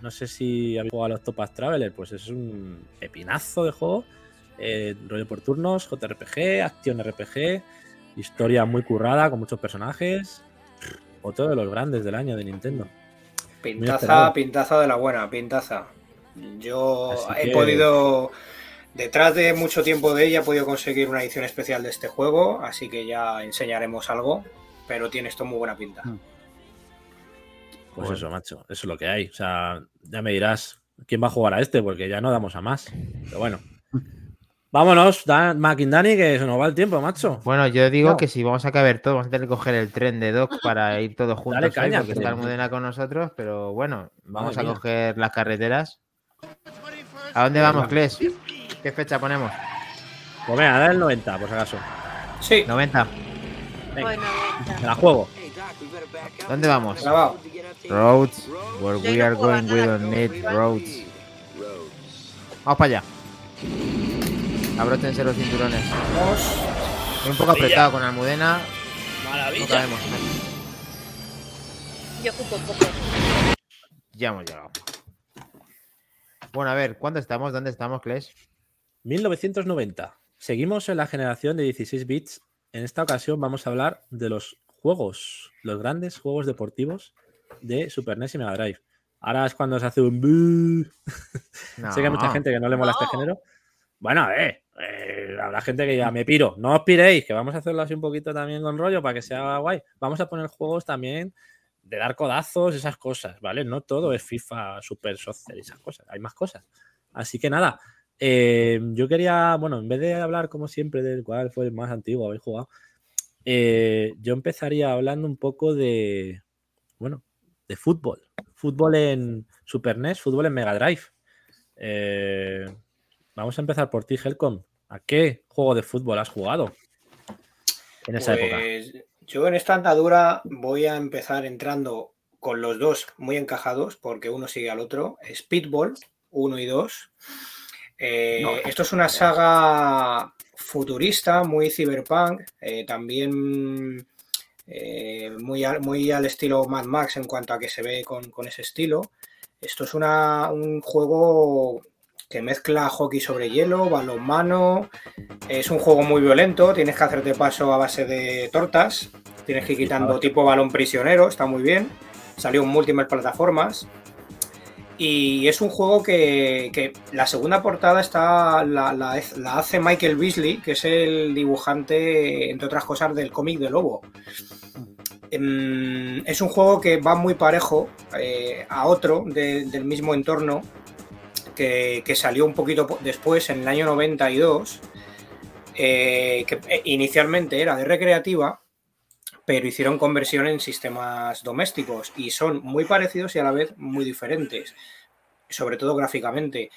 no sé si habéis jugado a los Topaz Traveler. Pues es un pepinazo de juego. Eh, rollo por turnos, JRPG, acción RPG. Historia muy currada con muchos personajes. Otro de los grandes del año de Nintendo. Pintaza, pintaza de la buena, pintaza. Yo Así he que- podido, detrás de mucho tiempo de ella, he podido conseguir una edición especial de este juego, así que ya enseñaremos algo, pero tiene esto muy buena pinta. Mm. Pues Joder. eso, macho. Eso es lo que hay. O sea, ya me dirás quién va a jugar a este, porque ya no damos a más. Pero bueno. Vámonos, Dan, Dani, que se nos va el tiempo, macho. Bueno, yo digo No. que si vamos a caber todos, vamos a tener que coger el tren de Doc para ir todos juntos Dale hoy, caña, porque está. Almudena con nosotros, pero bueno, vamos Madre a mía. coger las carreteras. ¿A dónde vamos, Kles? ¿Qué fecha ponemos? Pues venga, dale el 90, por si acaso. Sí, 90. Venga, me la juego. ¿Dónde vamos? grabado. Roads. Where we are going, we don't need roads. Vamos para allá. Abrótense los cinturones. Vamos. Voy un poco apretado con Almudena. No Maravilla. cabemos. yo ocupo un poco. Ya hemos llegado. Bueno, a ver, ¿cuándo estamos? ¿Dónde estamos, Kles? 1990. Seguimos en la generación de 16 bits. En esta ocasión vamos a hablar de los juegos, los grandes juegos deportivos de Super NES y Mega Drive. Ahora es cuando se hace un... Sé que hay mucha gente que no le mola este No. género. Bueno, eh, eh, habrá gente que diga, me piro. No os piréis, que vamos a hacerlo así un poquito también con rollo para que sea guay. Vamos a poner juegos también de dar codazos, esas cosas, ¿vale? No todo es FIFA, Super Soccer y esas cosas. Hay más cosas. Así que nada, eh, yo quería, bueno, en vez de hablar como siempre del cuál fue el más antiguo habéis jugado, eh, yo empezaría hablando un poco de, bueno, de fútbol. Fútbol en Super NES, fútbol en Mega Drive. Eh, vamos a empezar por ti, Helcom. ¿A qué juego de fútbol has jugado? en esa época. Pues yo en esta andadura voy a empezar entrando con los dos muy encajados, porque uno sigue al otro. Speedball 1 y 2. Eh, Esto es una saga futurista, muy cyberpunk, eh, también eh, muy, al, muy al estilo Mad Max en cuanto a que se ve con, con ese estilo. Esto es una, un juego que mezcla hockey sobre hielo, balonmano. Es un juego muy violento, tienes que hacerte paso a base de tortas, tienes que ir quitando tipo balón prisionero, está muy bien. Salió en múltiples plataformas. Y es un juego que, que la segunda portada está la, la, la, hace Michael Beasley, que es el dibujante, entre otras cosas, del cómic de Lobo. Es un juego que va muy parejo eh, a otro de, del mismo entorno, que, salió un poquito después, en el año 92, eh, que inicialmente era de recreativa, pero hicieron conversión en sistemas domésticos y son muy parecidos y a la vez muy diferentes, sobre todo gráficamente.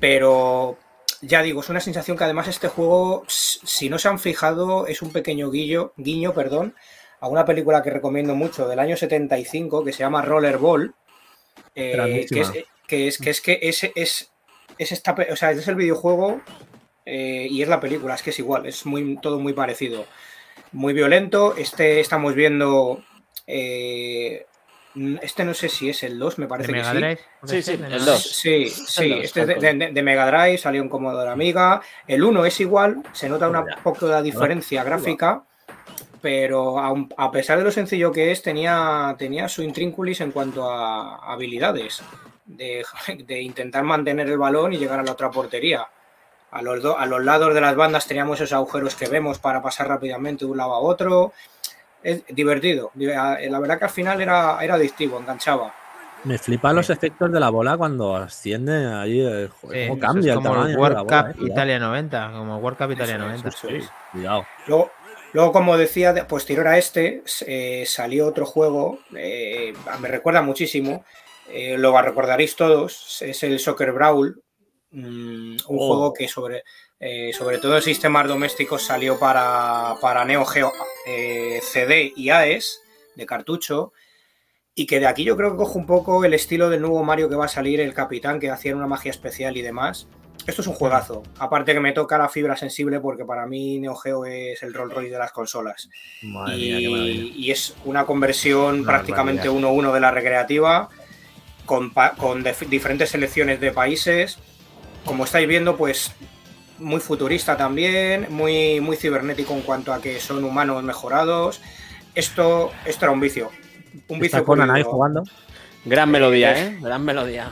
Pero ya digo, es una sensación que además este juego, si no se han fijado, es un pequeño guiño, guiño perdón, a una película que recomiendo mucho del año 75 que se llama Rollerball, eh, que, es, que es que es que es, es, es esta, o sea, es el videojuego eh, y es la película, es que es igual, es muy, todo muy parecido muy violento. Este estamos viendo. Eh, este no sé si es el 2, me parece ¿De que Mega sí. Drive? Sí, sí, ¿Puede el ser? 2. Sí, sí, El dos, este es de, de- de Mega Drive, salió en Commodore Amiga. El 1 es igual, se nota una poco de diferencia gráfica, pero a pesar de lo sencillo que es, tenía, tenía su intrínculis en cuanto a habilidades. De, de intentar mantener el balón y llegar a la otra portería. A los, do- a los lados de las bandas teníamos esos agujeros que vemos para pasar rápidamente de un lado a otro. Es divertido. La verdad que al final era, era adictivo, enganchaba. Me flipan los efectos de la bola cuando asciende ahí. Sí, eso cambia es el como tamaño el de World la bola, Cup eh, cuidado. Italia 90, como World Cup Italia Eso es, 90. eso es. Cuidado. Luego, luego, como decía, de- posterior a este, eh, salió otro juego, eh, me recuerda muchísimo, eh, lo recordaréis todos, es el Soccer Brawl, mm, un Oh. juego que sobre, sobre todo en sistemas domésticos salió para, para Neo Geo CD y AES de cartucho. Y que de aquí yo creo que cojo un poco el estilo del nuevo Mario que va a salir, el capitán, que hacía una magia especial y demás. Esto es un juegazo. Aparte que me toca la fibra sensible porque para mí Neo Geo es el Rolls Royce de las consolas. Madre mía, qué maravilla. Y, y es una conversión Una prácticamente barbaridad. 1-1 de la recreativa, con, diferentes selecciones de países. Como estáis viendo, pues muy futurista también, muy, muy cibernético en cuanto a que son humanos mejorados. Esto, esto era un vicio. Un vicio Conan ahí jugando. Gran melodía, ¿eh? Gran melodía.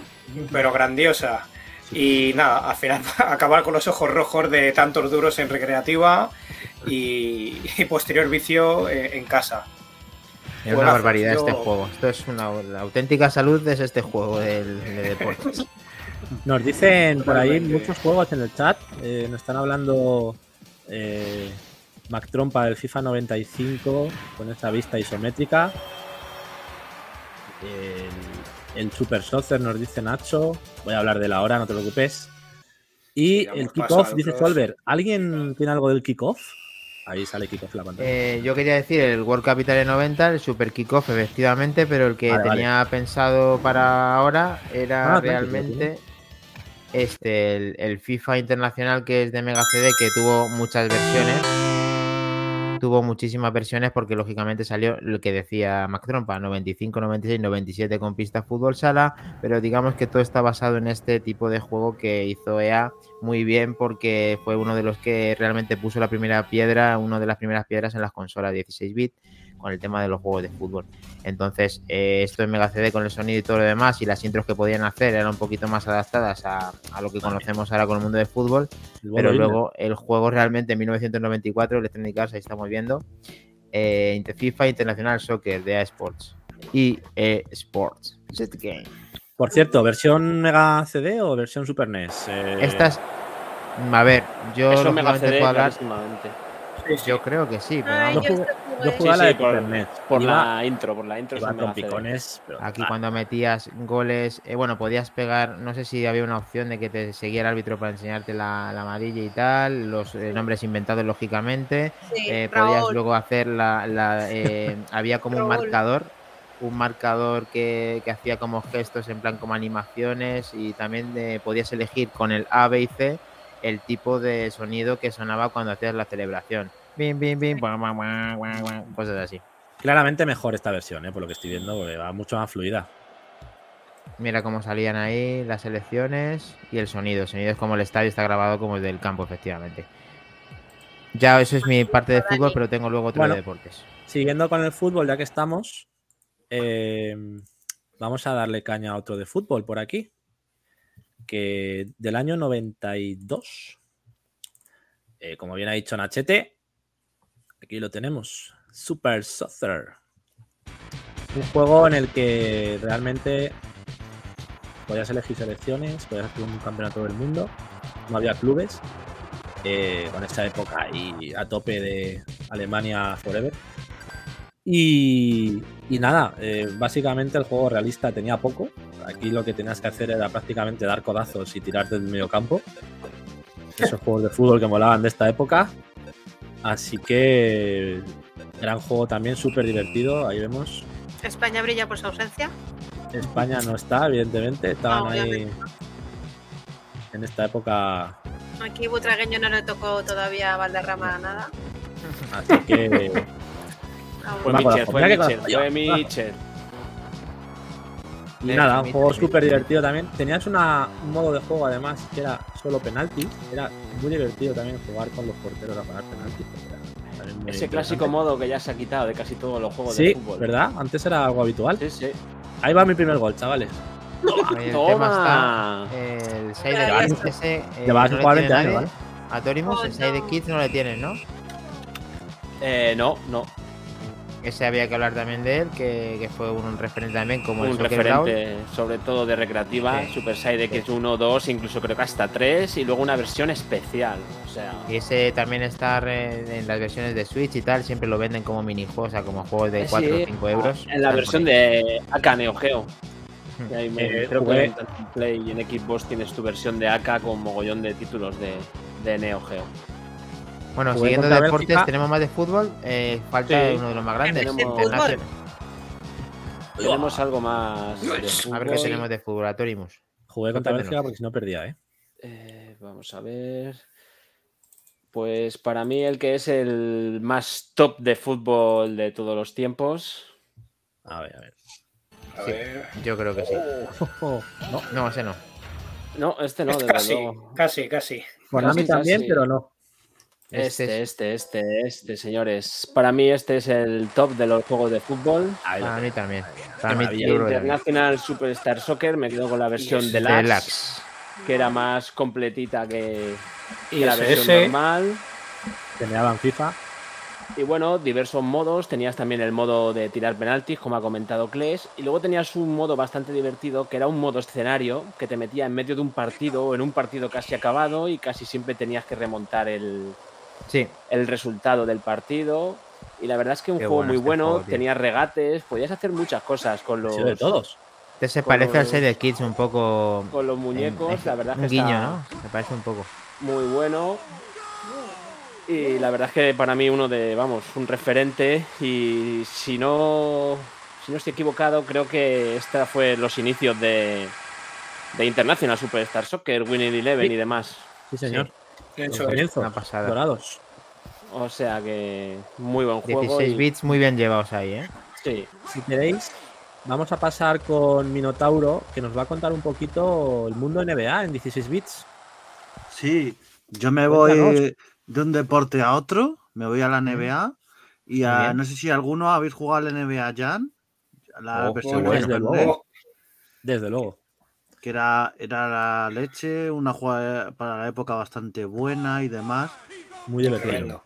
pero grandiosa. Y nada, al final acabar con los ojos rojos de tantos duros en recreativa y, y posterior vicio eh, en casa. Es una barbaridad Yo- este juego. Esto es una la auténtica salud es este juego de deportes. Nos dicen por ahí muchos juegos en el chat. eh, nos están hablando eh, Mac Trompa del FIFA 95 con esa vista isométrica. El, el Super Soccer nos dice Nacho. Voy a hablar de la hora, no te preocupes. Y Sigamos el kickoff, dice. Solver. ¿Alguien tiene algo del kickoff? Ahí sale kickoff la pantalla. Eh, yo quería decir el World Cup Italia 90, el Super Kickoff, efectivamente, pero el que Vale, tenía pensado para ahora era Ah, realmente este el, el FIFA Internacional que es de Mega CD, que tuvo muchas versiones. Tuvo muchísimas versiones porque lógicamente salió lo que decía Mac Trompa, 95, 96, 97 con pista fútbol sala, pero digamos que todo está basado en este tipo de juego que hizo EA muy bien porque fue uno de los que realmente puso la primera piedra, una de las primeras piedras en las consolas 16 bit con el tema de los juegos de fútbol. Entonces, eh, esto en Mega CD con el sonido y todo lo demás y las intros que podían hacer eran un poquito más adaptadas a, a lo que conocemos ahora con el mundo del fútbol, pero luego el juego realmente en 1994, Electronic Arts, ahí estamos viendo, eh, Inter- FIFA International Soccer de Sports y Sports. Just game. Por cierto, ¿versión Mega CD o versión Super NES? Eh, Estas, a ver, yo Eso me lógicamente CD puedo hablar. Yo creo que sí, pero Ay, yo jugué- estoy Yo jugué. jugué a la de sí, por- Iba- la intro, por la intro. con picones. pero- Aquí ah, cuando metías goles, eh, bueno, podías pegar, no sé si había una opción de que te seguía el árbitro para enseñarte la, la amarilla y tal, los eh, nombres inventados lógicamente. Sí, Eh, podías luego hacer la, la, eh, había como un marcador, un marcador que, que hacía como gestos en plan como animaciones y también podías elegir con el A, B y C el tipo de sonido que sonaba cuando hacías la celebración. Bim, bim, bim, cosas así. Claramente mejor esta versión, eh, por lo que estoy viendo, porque va mucho más fluida. Mira cómo salían ahí las elecciones y el sonido. El sonido es como el estadio está grabado como el del campo, efectivamente. Ya, eso es mi parte de fútbol, pero tengo luego otro Bueno. de deportes. Siguiendo con el fútbol, ya que estamos, eh, vamos a darle caña a otro de fútbol por aquí. Que del año 92, eh, como bien ha dicho Nachete, aquí lo tenemos: Super Soccer. Un juego en el que realmente podías elegir selecciones, podías hacer un campeonato del mundo, no había clubes. eh, con esa época ahí a tope de Alemania Forever. Y, y nada, eh, básicamente el juego realista tenía poco. Aquí lo que tenías que hacer era prácticamente dar codazos y tirar del medio campo. Esos juegos de fútbol que molaban de esta época. Así que gran juego también, súper divertido. Ahí vemos. España brilla por su ausencia. España no está, evidentemente. Estaban Ah, ahí en esta época. Aquí Butragueño no le tocó todavía a Valderrama nada. Así que. Fue acuerdo, Mitchell, fue Mitchell, fue Mitchell. Y nada, un juego súper divertido también. Tenías una, un modo de juego además que era solo penalti. Era muy divertido también jugar con los porteros a parar penaltis. Ese clásico modo que ya se ha quitado de casi todos los juegos de Sí, fútbol. ¿verdad? Antes era algo habitual. Sí, sí. Ahí va mi primer gol, chavales. El Toma. tema está. El Side Ahí Kids ese. eh, Llevabas no le jugar tiene 20 años. ¿vale? A Torimus, Oh, el Side no. Kids no le tienes, ¿no? Eh, no, no. Ese había que hablar también de él, que, que fue un referente también como un referente, sobre todo de recreativa, Sí. Super Side X 1, 2, incluso creo que hasta 3, y luego una versión especial. O sea, Y ese también está en las versiones de Switch y tal, siempre lo venden como minijuegos, o sea, como juegos de Sí, 4 o 5 euros. En la versión de AK Neo Geo. Y ahí me- Eh, creo jugué- que tanto en Play y en Xbox tienes tu versión de AK con mogollón de títulos de, de Neo Geo. Bueno, Jugué siguiendo deportes, Bélgica. tenemos más de fútbol. eh, falta Sí. uno de los más grandes. Tenemos-. Tenemos algo más de A ver qué tenemos de fútbol, Atorimus. Jugué contra. Bélgica porque si no perdía, ¿eh? Eh, vamos a ver. Pues para mí el que es el más top de fútbol de todos los tiempos. A ver, a ver. A Sí. ver. Yo creo que sí. no. No, ese no. No, este no, desde casi, luego. casi, casi. Konami Casi, también, casi. pero no. Este, este, este, este, señores. Para mí este es el top de los juegos de fútbol. Para mí también. Para mí, que. International Superstar Soccer, me quedo con la versión Yes. deluxe, Deluxe. que era más completita que, Y que la versión normal. Tenían FIFA. Y bueno, diversos modos. Tenías también el modo de tirar penaltis, como ha comentado Kles. Y luego tenías un modo bastante divertido, que era un modo escenario, que te metía en medio de un partido o en un partido casi acabado y casi siempre tenías que remontar el, Sí, el resultado del partido. Y la verdad es que un Qué juego bueno muy este bueno, juego, tenías regates, podías hacer muchas cosas con los, sido de todos. este se parece al Side Kids un poco. con los muñecos. en- la verdad un es que guiño, está ¿no? Se parece un poco. muy bueno. Y la verdad es que para mí uno de, vamos, un referente. Y si no, si no estoy equivocado, creo que esta fue los inicios de, de International Superstar Soccer, Winning Eleven Sí. y demás. Sí, señor. Eso es. Una pasada. dorados. O sea que muy buen juego. 16 y- bits muy bien llevados ahí, ¿eh? Sí, Si queréis, vamos a pasar con Minotauro, que nos va a contar un poquito el mundo NBA en 16 bits. Sí, yo me Cuéntanos. voy de un deporte a otro, me voy a la NBA y a- no sé si alguno habéis jugado a la NBA Jam, la Oh, versión Desde luego. Desde luego. Que era, era la leche, una jugada para la época bastante buena y demás. Muy divertido. Tremendo.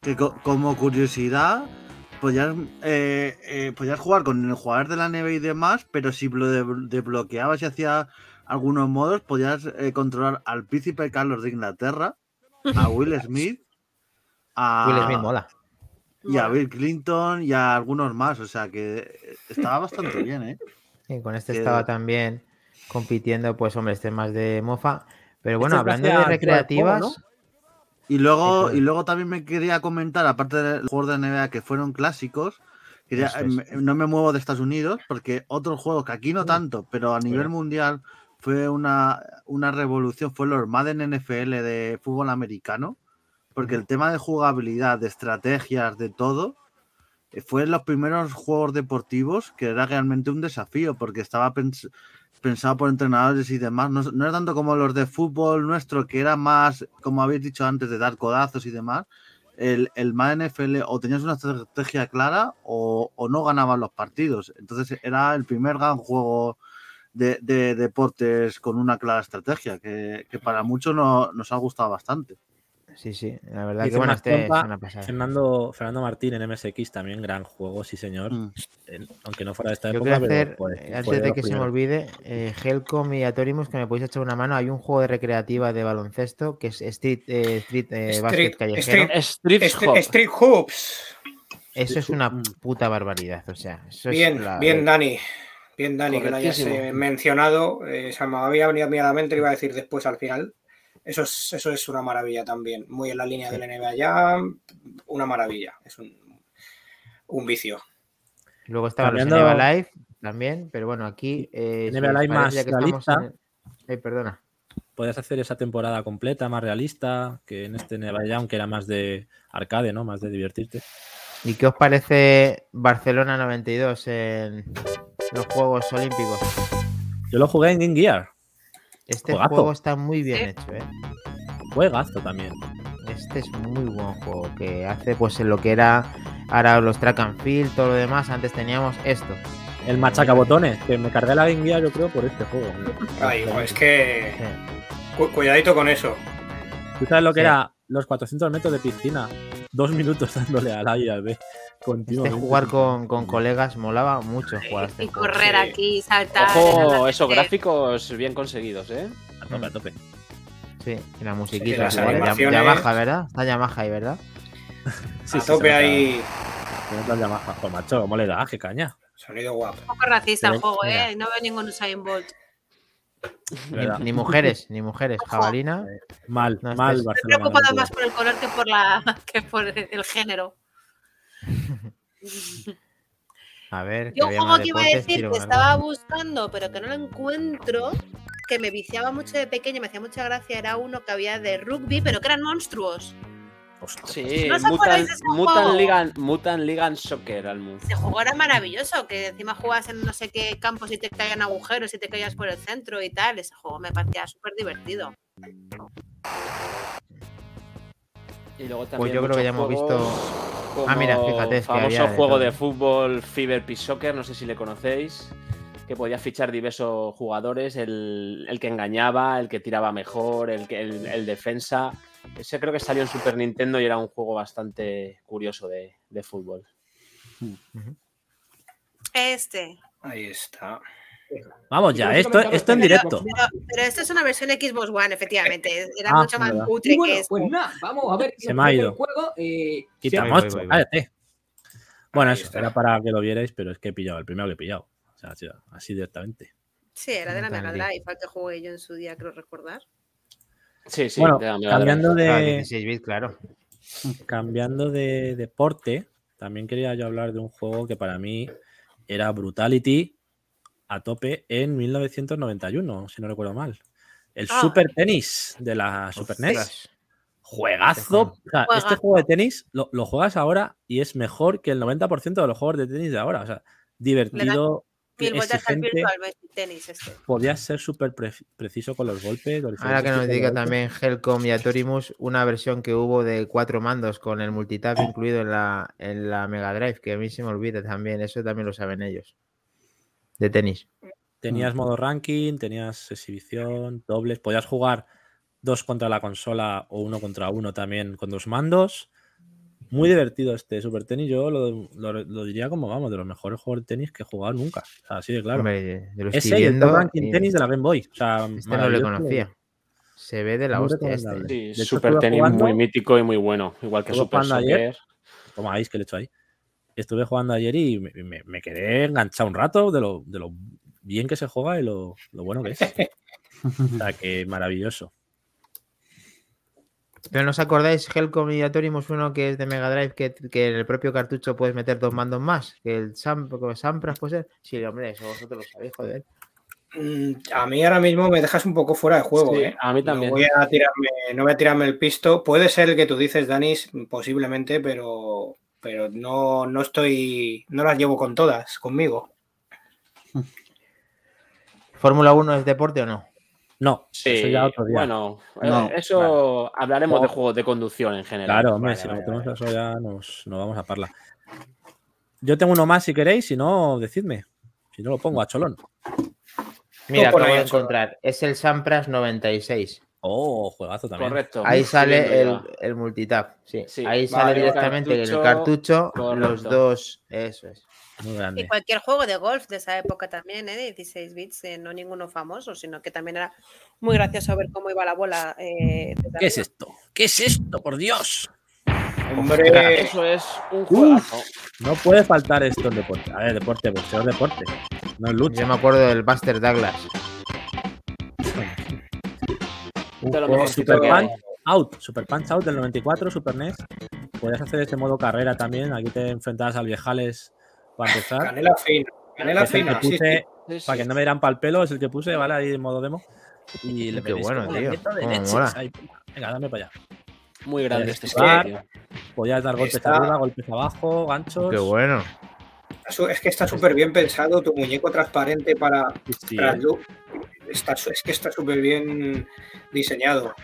Que co- como curiosidad, podías, eh, eh, podías jugar con el jugador de la NBA y demás, pero si lo de- desbloqueabas y hacía algunos modos, podías eh, controlar al príncipe Carlos de Inglaterra, a Will Smith, a, Will Smith mola. y a. Bill Clinton y a algunos más. O sea que estaba bastante bien, ¿eh? Sí, con este Que- estaba también compitiendo, pues hombre, este más de mofa. Pero bueno, Este hablando de recreativas, ¿no? Y luego, y luego también me quería comentar, aparte de los juegos de NBA que fueron clásicos, quería- Eso es. me- no me muevo de Estados Unidos, porque otro juego que aquí no tanto, pero a nivel mundial fue una, una revolución, fue los Madden NFL de fútbol americano, porque el tema de jugabilidad, de estrategias, de todo, eh, fue los primeros juegos deportivos que era realmente un desafío, porque estaba pens- pensado por entrenadores y demás. No, no era tanto como los de fútbol nuestro, que era más, como habéis dicho antes, de dar codazos y demás. El, el Madden NFL o tenías una estrategia clara o, o no ganabas los partidos. Entonces era el primer gran juego de, de deportes con una clara estrategia, que, que para muchos no- nos ha gustado bastante. Sí, sí, la verdad Dice que bueno, este es una pasada. Fernando, Fernando Martín en MSX también, gran juego, sí señor. Mm. Aunque no fuera de esta Yo época, pero hacer, fue antes de que se me olvide, eh, Helcom y Atorimus, que me podéis echar una mano. Hay un juego de recreativa de baloncesto que es Street, eh, street eh, Street- Basket Callejero. Street- Street Est- Hop. Street Hoops. Eso es una puta barbaridad. O sea, eso Bien, es la- bien, Dani. Bien, Dani, que lo hayas eh, mencionado. Eh, se me había venido a mí a la mente, lo iba a decir después al final. Eso es, eso es una maravilla también. Muy en la línea del NBA ya. Una maravilla. Es un, un vicio. Luego estaban los NBA Live también, pero bueno, aquí. Eh, NBA Live más que realista. en- Eh, perdona. Podías hacer esa temporada completa, más realista, que en este Neva Jam, que era más de arcade, ¿no? Más de divertirte. ¿Y qué os parece Barcelona 92 en los Juegos Olímpicos? Yo lo jugué en Game Gear. Este Juegazo. juego está muy bien Sí. hecho, ¿eh? Juegazo también. Este es muy buen juego, que hace pues en lo que era ahora los track and field, todo lo demás. Antes teníamos esto. El machacabotones, que me cargué la Game Gear, yo creo, por este juego. Ay, hijo, es que. Sí. cu- cuidadito con eso. ¿Tú sabes lo que Sí. era los 400 metros de piscina? Dos minutos dándole al A y al B. Este jugar con, con colegas molaba mucho jugar a este Y juego. correr Sí. aquí, saltar. Ojo, esos gráficos bien conseguidos, ¿eh? A tope, a tope. Sí, y la musiquita. Yam- animaciones- Yamaha, ¿verdad? Está Yamaha ahí, ¿verdad? Sí, a sí, tope ahí. el Yamaha. Pues macho, ¿cómo le da? ¡Qué caña! Sonido guapo. Un poco racista el juego, mira. ¿eh? No veo ningún Usain Bolt. Ni, mujeres, ni mujeres. Jabalina. Mal, No, mal, Barcelona. preocupado 92. más por el color que por la que por el género. A ver. Yo un juego que iba a decir que estaba buscando, pero que no lo encuentro, que me viciaba mucho de pequeño, me hacía mucha gracia, era uno que había de rugby, pero que eran monstruos. Ostras. Sí, ¿No Mutant, Mutant? Ligan, Mutant Ligan Soccer, Almu. Ese juego era maravilloso, que encima jugabas en no sé qué campos y te caían agujeros y te caías por el centro y tal. Ese juego me parecía súper divertido. Y luego también Pues yo creo que ya hemos visto. Ah, mira, como fíjate, es que famoso había de juego todo. de fútbol Fever Pitch Soccer, no sé si le conocéis, que podía fichar diversos jugadores, el, el que engañaba, el que tiraba mejor, el, que, el, el defensa. Ese creo que salió en Super Nintendo y era un juego bastante curioso de, de fútbol. Este. Ahí está. Vamos ya, esto, esto en directo. Pero, pero esto es una versión Xbox One, efectivamente. Era Ah, mucho más verdad. cutre bueno, que esto. pues nada, vamos a ver. Se me ha ido. El juego, eh, Quita, voy, si- voy, monstruo, voy, voy. cállate. Bueno, Ahí eso está. era para que lo vierais, pero es que he pillado el primero que he pillado. O sea, así- así directamente. Sí, era de la Mega. Drive, al que jugué yo en su día, creo recordar. Sí, sí, bueno, cambiando de, 16 bits, claro. cambiando de deporte, también quería yo hablar de un juego que para mí era Brutality a tope en 1991, si no recuerdo mal. El Ah. Super Tennis de la Super NES. Ostras. Juegazo. O sea, este juego de tenis lo, lo juegas ahora y es mejor que el 90% de los juegos de tenis de ahora. O sea, divertido, Mil vueltas al exigente. virtual tenis este. Podías ser súper pre- preciso con los golpes. los Ahora que nos diga también Helcom y Atorimus una versión que hubo de cuatro mandos con el multitap incluido en la, en la Mega Drive, que a mí se me olvida también, eso también lo saben ellos. De tenis. Tenías modo ranking, tenías exhibición, dobles, podías jugar dos contra la consola o uno contra uno también con dos mandos. Muy divertido este Super Tenis, yo lo, lo- lo diría como, vamos, de los mejores juegos de tenis que he jugado nunca. O sea, así de claro. Hombre, yo lo estoy el viendo Ranking y Tenis de la Game Boy. O sea, este no le maravilloso. conocía. Se ve de la Muy hostia este. Sí, De hecho, Super Tenis jugando- muy mítico y muy bueno, igual que Estuve Super jugando ayer. Soccer. Toma ice que le he hecho ahí. Estuve jugando ayer y me, me- me quedé enganchado un rato de lo, de lo bien que se juega y lo, lo bueno que es. O sea, que maravilloso. Pero no os acordáis, Helcom y Atorimus, uno que es de Mega Drive, que, que en el propio cartucho puedes meter dos mandos más. Que el Sam, Sampras puede ser. Sí, hombre, eso vosotros lo sabéis, joder. Mm, A mí ahora mismo me dejas un poco fuera de juego, Sí, ¿eh? a mí No también. voy a tirarme, no voy a tirarme el pisto. Puede ser el que tú dices, Danis, posiblemente, pero, pero no, no estoy, no las llevo con todas conmigo. ¿Fórmula 1 es deporte o no? No, Sí, eso ya otro día. bueno, eh, No, eso hablaremos de Oh. juegos de conducción en general. Claro, hombre, Vale, si vale, metemos vale. eso ya nos, nos vamos a parla. Yo tengo uno más si queréis, si no, decidme. Si no lo pongo a cholón. Mira, ahí de a encontrar. Es el Sampras 96. Oh, juegazo también. Correcto. Ahí sale el, el multitap. Sí. Sí, Ahí vale, sale directamente en el cartucho, cartucho los dos. Eso es. Muy Y cualquier juego de golf de esa época también, ¿eh? de 16 bits, eh, no ninguno famoso, sino que también era muy gracioso ver cómo iba la bola. eh, ¿Qué es esto? ¿Qué es esto, por Dios? Hombre, Eso es un juegazo. No puede faltar esto en deporte. A ver, deporte, boxeo es deporte. No es lucha. Yo me acuerdo del Buster Douglas. Juego mejorcito Super. Punch Out, Super Punch Out del 94, Super NES. Podías hacer este modo carrera también. Aquí te enfrentabas al viejales para empezar. canela fina, canela fina, sí, sí. puse, Sí, sí. para que no me dieran pal pelo, es el que puse, ¿vale? Ahí en modo demo. Y le Qué bueno, tío. de leches ahí. Venga, dame para allá. Muy grande este sitio. Podías dar golpes Está- arriba, golpes abajo, ganchos. Qué bueno. Es que está súper bien pensado, tu muñeco transparente para, Sí, sí, para ¿eh? el look. Está, su- es que está súper bien diseñado.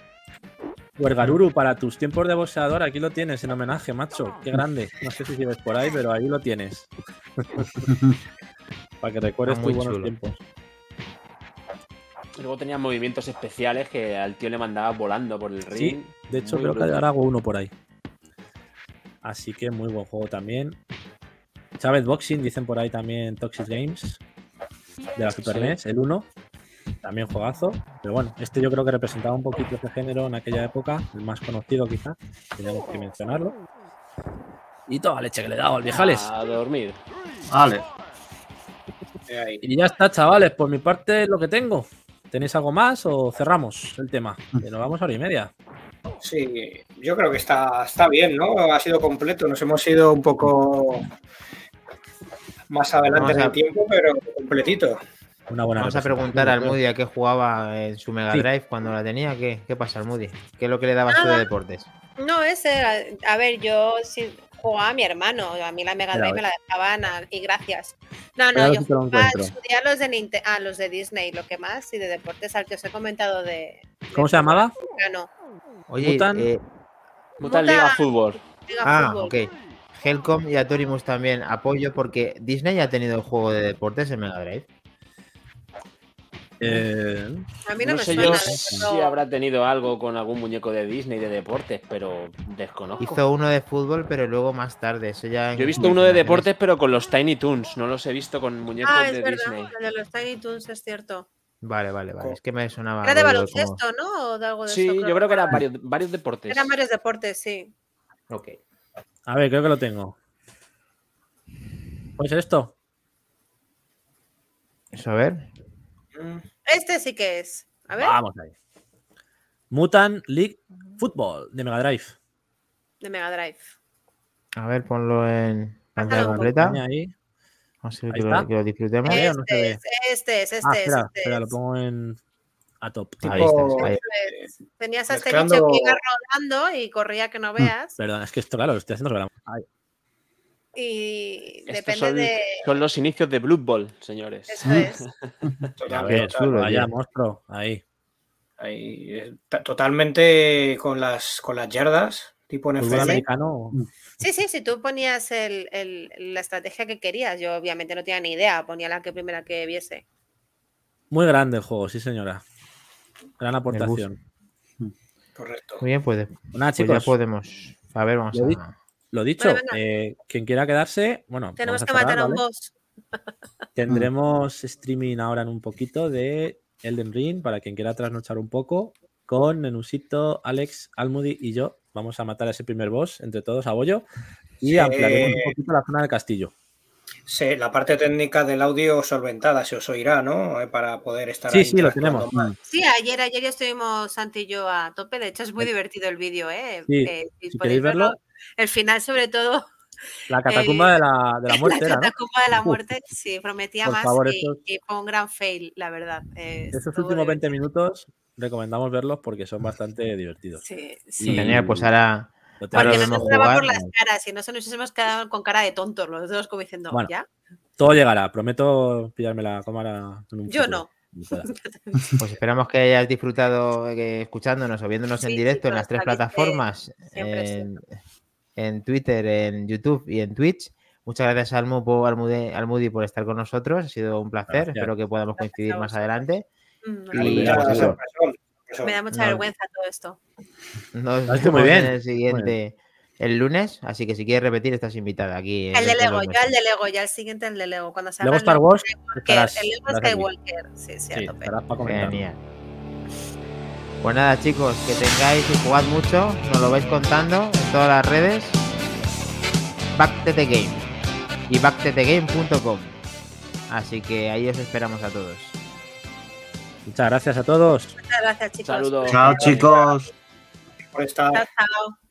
Huergaruru, para tus tiempos de boxeador, aquí lo tienes en homenaje, macho. Qué grande. No sé si sigues por ahí, pero ahí lo tienes. para que recuerdes Está tus muy buenos chulo. tiempos. Luego tenía movimientos especiales que al tío le mandaba volando por el Sí, ring. de hecho, Muy creo que ahora hago uno por ahí. Así que muy buen juego también. Chávez Boxing, dicen por ahí también Toxic Games. De la Super Sí. NES, el 1. También juegazo. Pero bueno, este yo creo que representaba un poquito este género en aquella época. El más conocido quizá. Tenemos que mencionarlo. Y toda la leche que le he dado al viejales. A dormir. Vale. Y ya está, chavales. Por mi parte lo que tengo. ¿Tenéis algo más o cerramos el tema? Que nos vamos a hora y media. Sí, yo creo que está, está bien, ¿no? Ha sido completo. Nos hemos ido un poco más adelante en el tiempo, pero completito. Una buena Vamos a preguntar al. Moody a qué jugaba en su Mega Sí. Drive cuando la tenía. ¿Qué, qué pasa al Moody? ¿Qué es lo que le dabas tú de Nada. deportes? No, ese era- A ver, yo sí jugaba a mi hermano. A mí la Mega Drive me la dejaban a- y gracias. No, no, ver yo jugaba su día los de Ninte- ah, los de Disney, lo que más, y de deportes al que os he comentado de. ¿Cómo se llamaba? No, Oye, Mutan- eh, Mutan Mutan- Liga Fútbol. Liga ah, Fútbol. ok. Helcom y Atorimus también apoyo porque Disney ha tenido el juego de deportes en Mega Drive. Eh, A mí no, No me sé suena. yo si habrá tenido algo con algún muñeco de Disney de deportes, pero desconozco. Hizo uno de fútbol, pero luego más tarde. Eso ya Yo he visto uno de deportes, pero con los Tiny Toons. No los he visto con muñecos Ah, es de verdad, Disney. el de los Tiny Toons es cierto. Vale, vale, vale. Es que me sonaba. Era de como- baloncesto, ¿no? O de algo de Sí, eso, yo creo que eran varios, varios deportes. Eran varios deportes, sí. Ok. a ver, creo que lo tengo. ¿Puede ser esto? Eso, a ver. Mm, Este sí que es. A ver, Vamos ahí. Mutant League Football de Mega Drive. de Mega Drive. A ver, ponlo en pantalla completa. Ahí. Vamos a ver Ahí que lo, que lo disfrutemos. O no se Este ve? es, este es, este ah, es. espera, este espera, lo pongo en a top. Ahí tipo- está, ahí. Pues, Tenías a este Mezclando- bicho que iba rodando y corría que no veas. Perdón, es que esto, claro, lo estoy haciendo sobre la- Ahí. Y Estos depende son, de. son los inicios de Blood Bowl, señores. Eso es. A total- ver, total- chulo, vaya monstruo. Ahí. ahí, eh, ta- totalmente con las, con las yardas, tipo Fútbol NFL. americano. Sí, sí, si tú ponías el, el- la estrategia que querías, yo obviamente no tenía ni idea, ponía la que primera que viese. Muy grande el juego, sí, señora. Gran aportación. Correcto. Muy bien, pues, Pues nada, pues ya podemos. A ver, vamos a. lo dicho, eh, quien quiera quedarse, bueno, Tenemos vamos a que cerrar, matar a un boss. Tendremos streaming ahora en un poquito de Elden Ring para quien quiera trasnochar un poco con Nenusito, Alex, Almudi y yo. Vamos a matar a ese primer boss entre todos a bollo. Y Sí. ampliaremos un poquito la zona del castillo. Sí, la parte técnica del audio solventada se os oirá, ¿no? Eh, Para poder estar Sí, ahí sí, lo tenemos. más. Sí, ayer, ayer ya estuvimos Santi y yo a tope. De hecho, es muy divertido el vídeo, ¿eh? Sí, Eh, si podéis queréis verlo. El final, sobre todo, La catacumba de la, de la muerte la era, ¿no? catacumba de la Uf. muerte, sí, prometía Por más favor, y, estos- y fue un gran fail, la verdad. Eh, Esos últimos 20 divertido. minutos recomendamos verlos porque son bastante divertidos. Sí, Y- sí. Genial, pues ahora Porque no entraba por las caras y no se nos hemos quedado con cara de tontos los dos, como diciendo, Bueno. ¿ya? Todo llegará. Prometo pillarme la cámara en un Yo futuro, no. Pues esperamos que hayas disfrutado eh, escuchándonos o viéndonos en Sí, directo en las tres plataformas, en, en Twitter, en YouTube y en Twitch. Muchas gracias a Almu por, Almude- Almudi por estar con nosotros, ha sido un placer, Gracias. espero que podamos coincidir más adelante. Mm, Y- Me da mucha No. vergüenza todo esto. Nos hecho muy vemos bien. en el siguiente, el lunes, así que si quieres repetir estás invitada aquí. El de Lego, ya el de Lego, ya el siguiente el de Lego. Cuando se Star Lego Wars, estarás- el Lego. Skywalker. Sí, sí, a Sí, para. Genial. Pues nada, chicos, que tengáis y jugad mucho, nos lo vais contando en todas las redes. Back to the Game y backtothegame.com. Así que ahí os esperamos a todos. Muchas gracias a todos. Muchas gracias, chicos. Saludos. Chao, chicos. Por estar Chao, chao.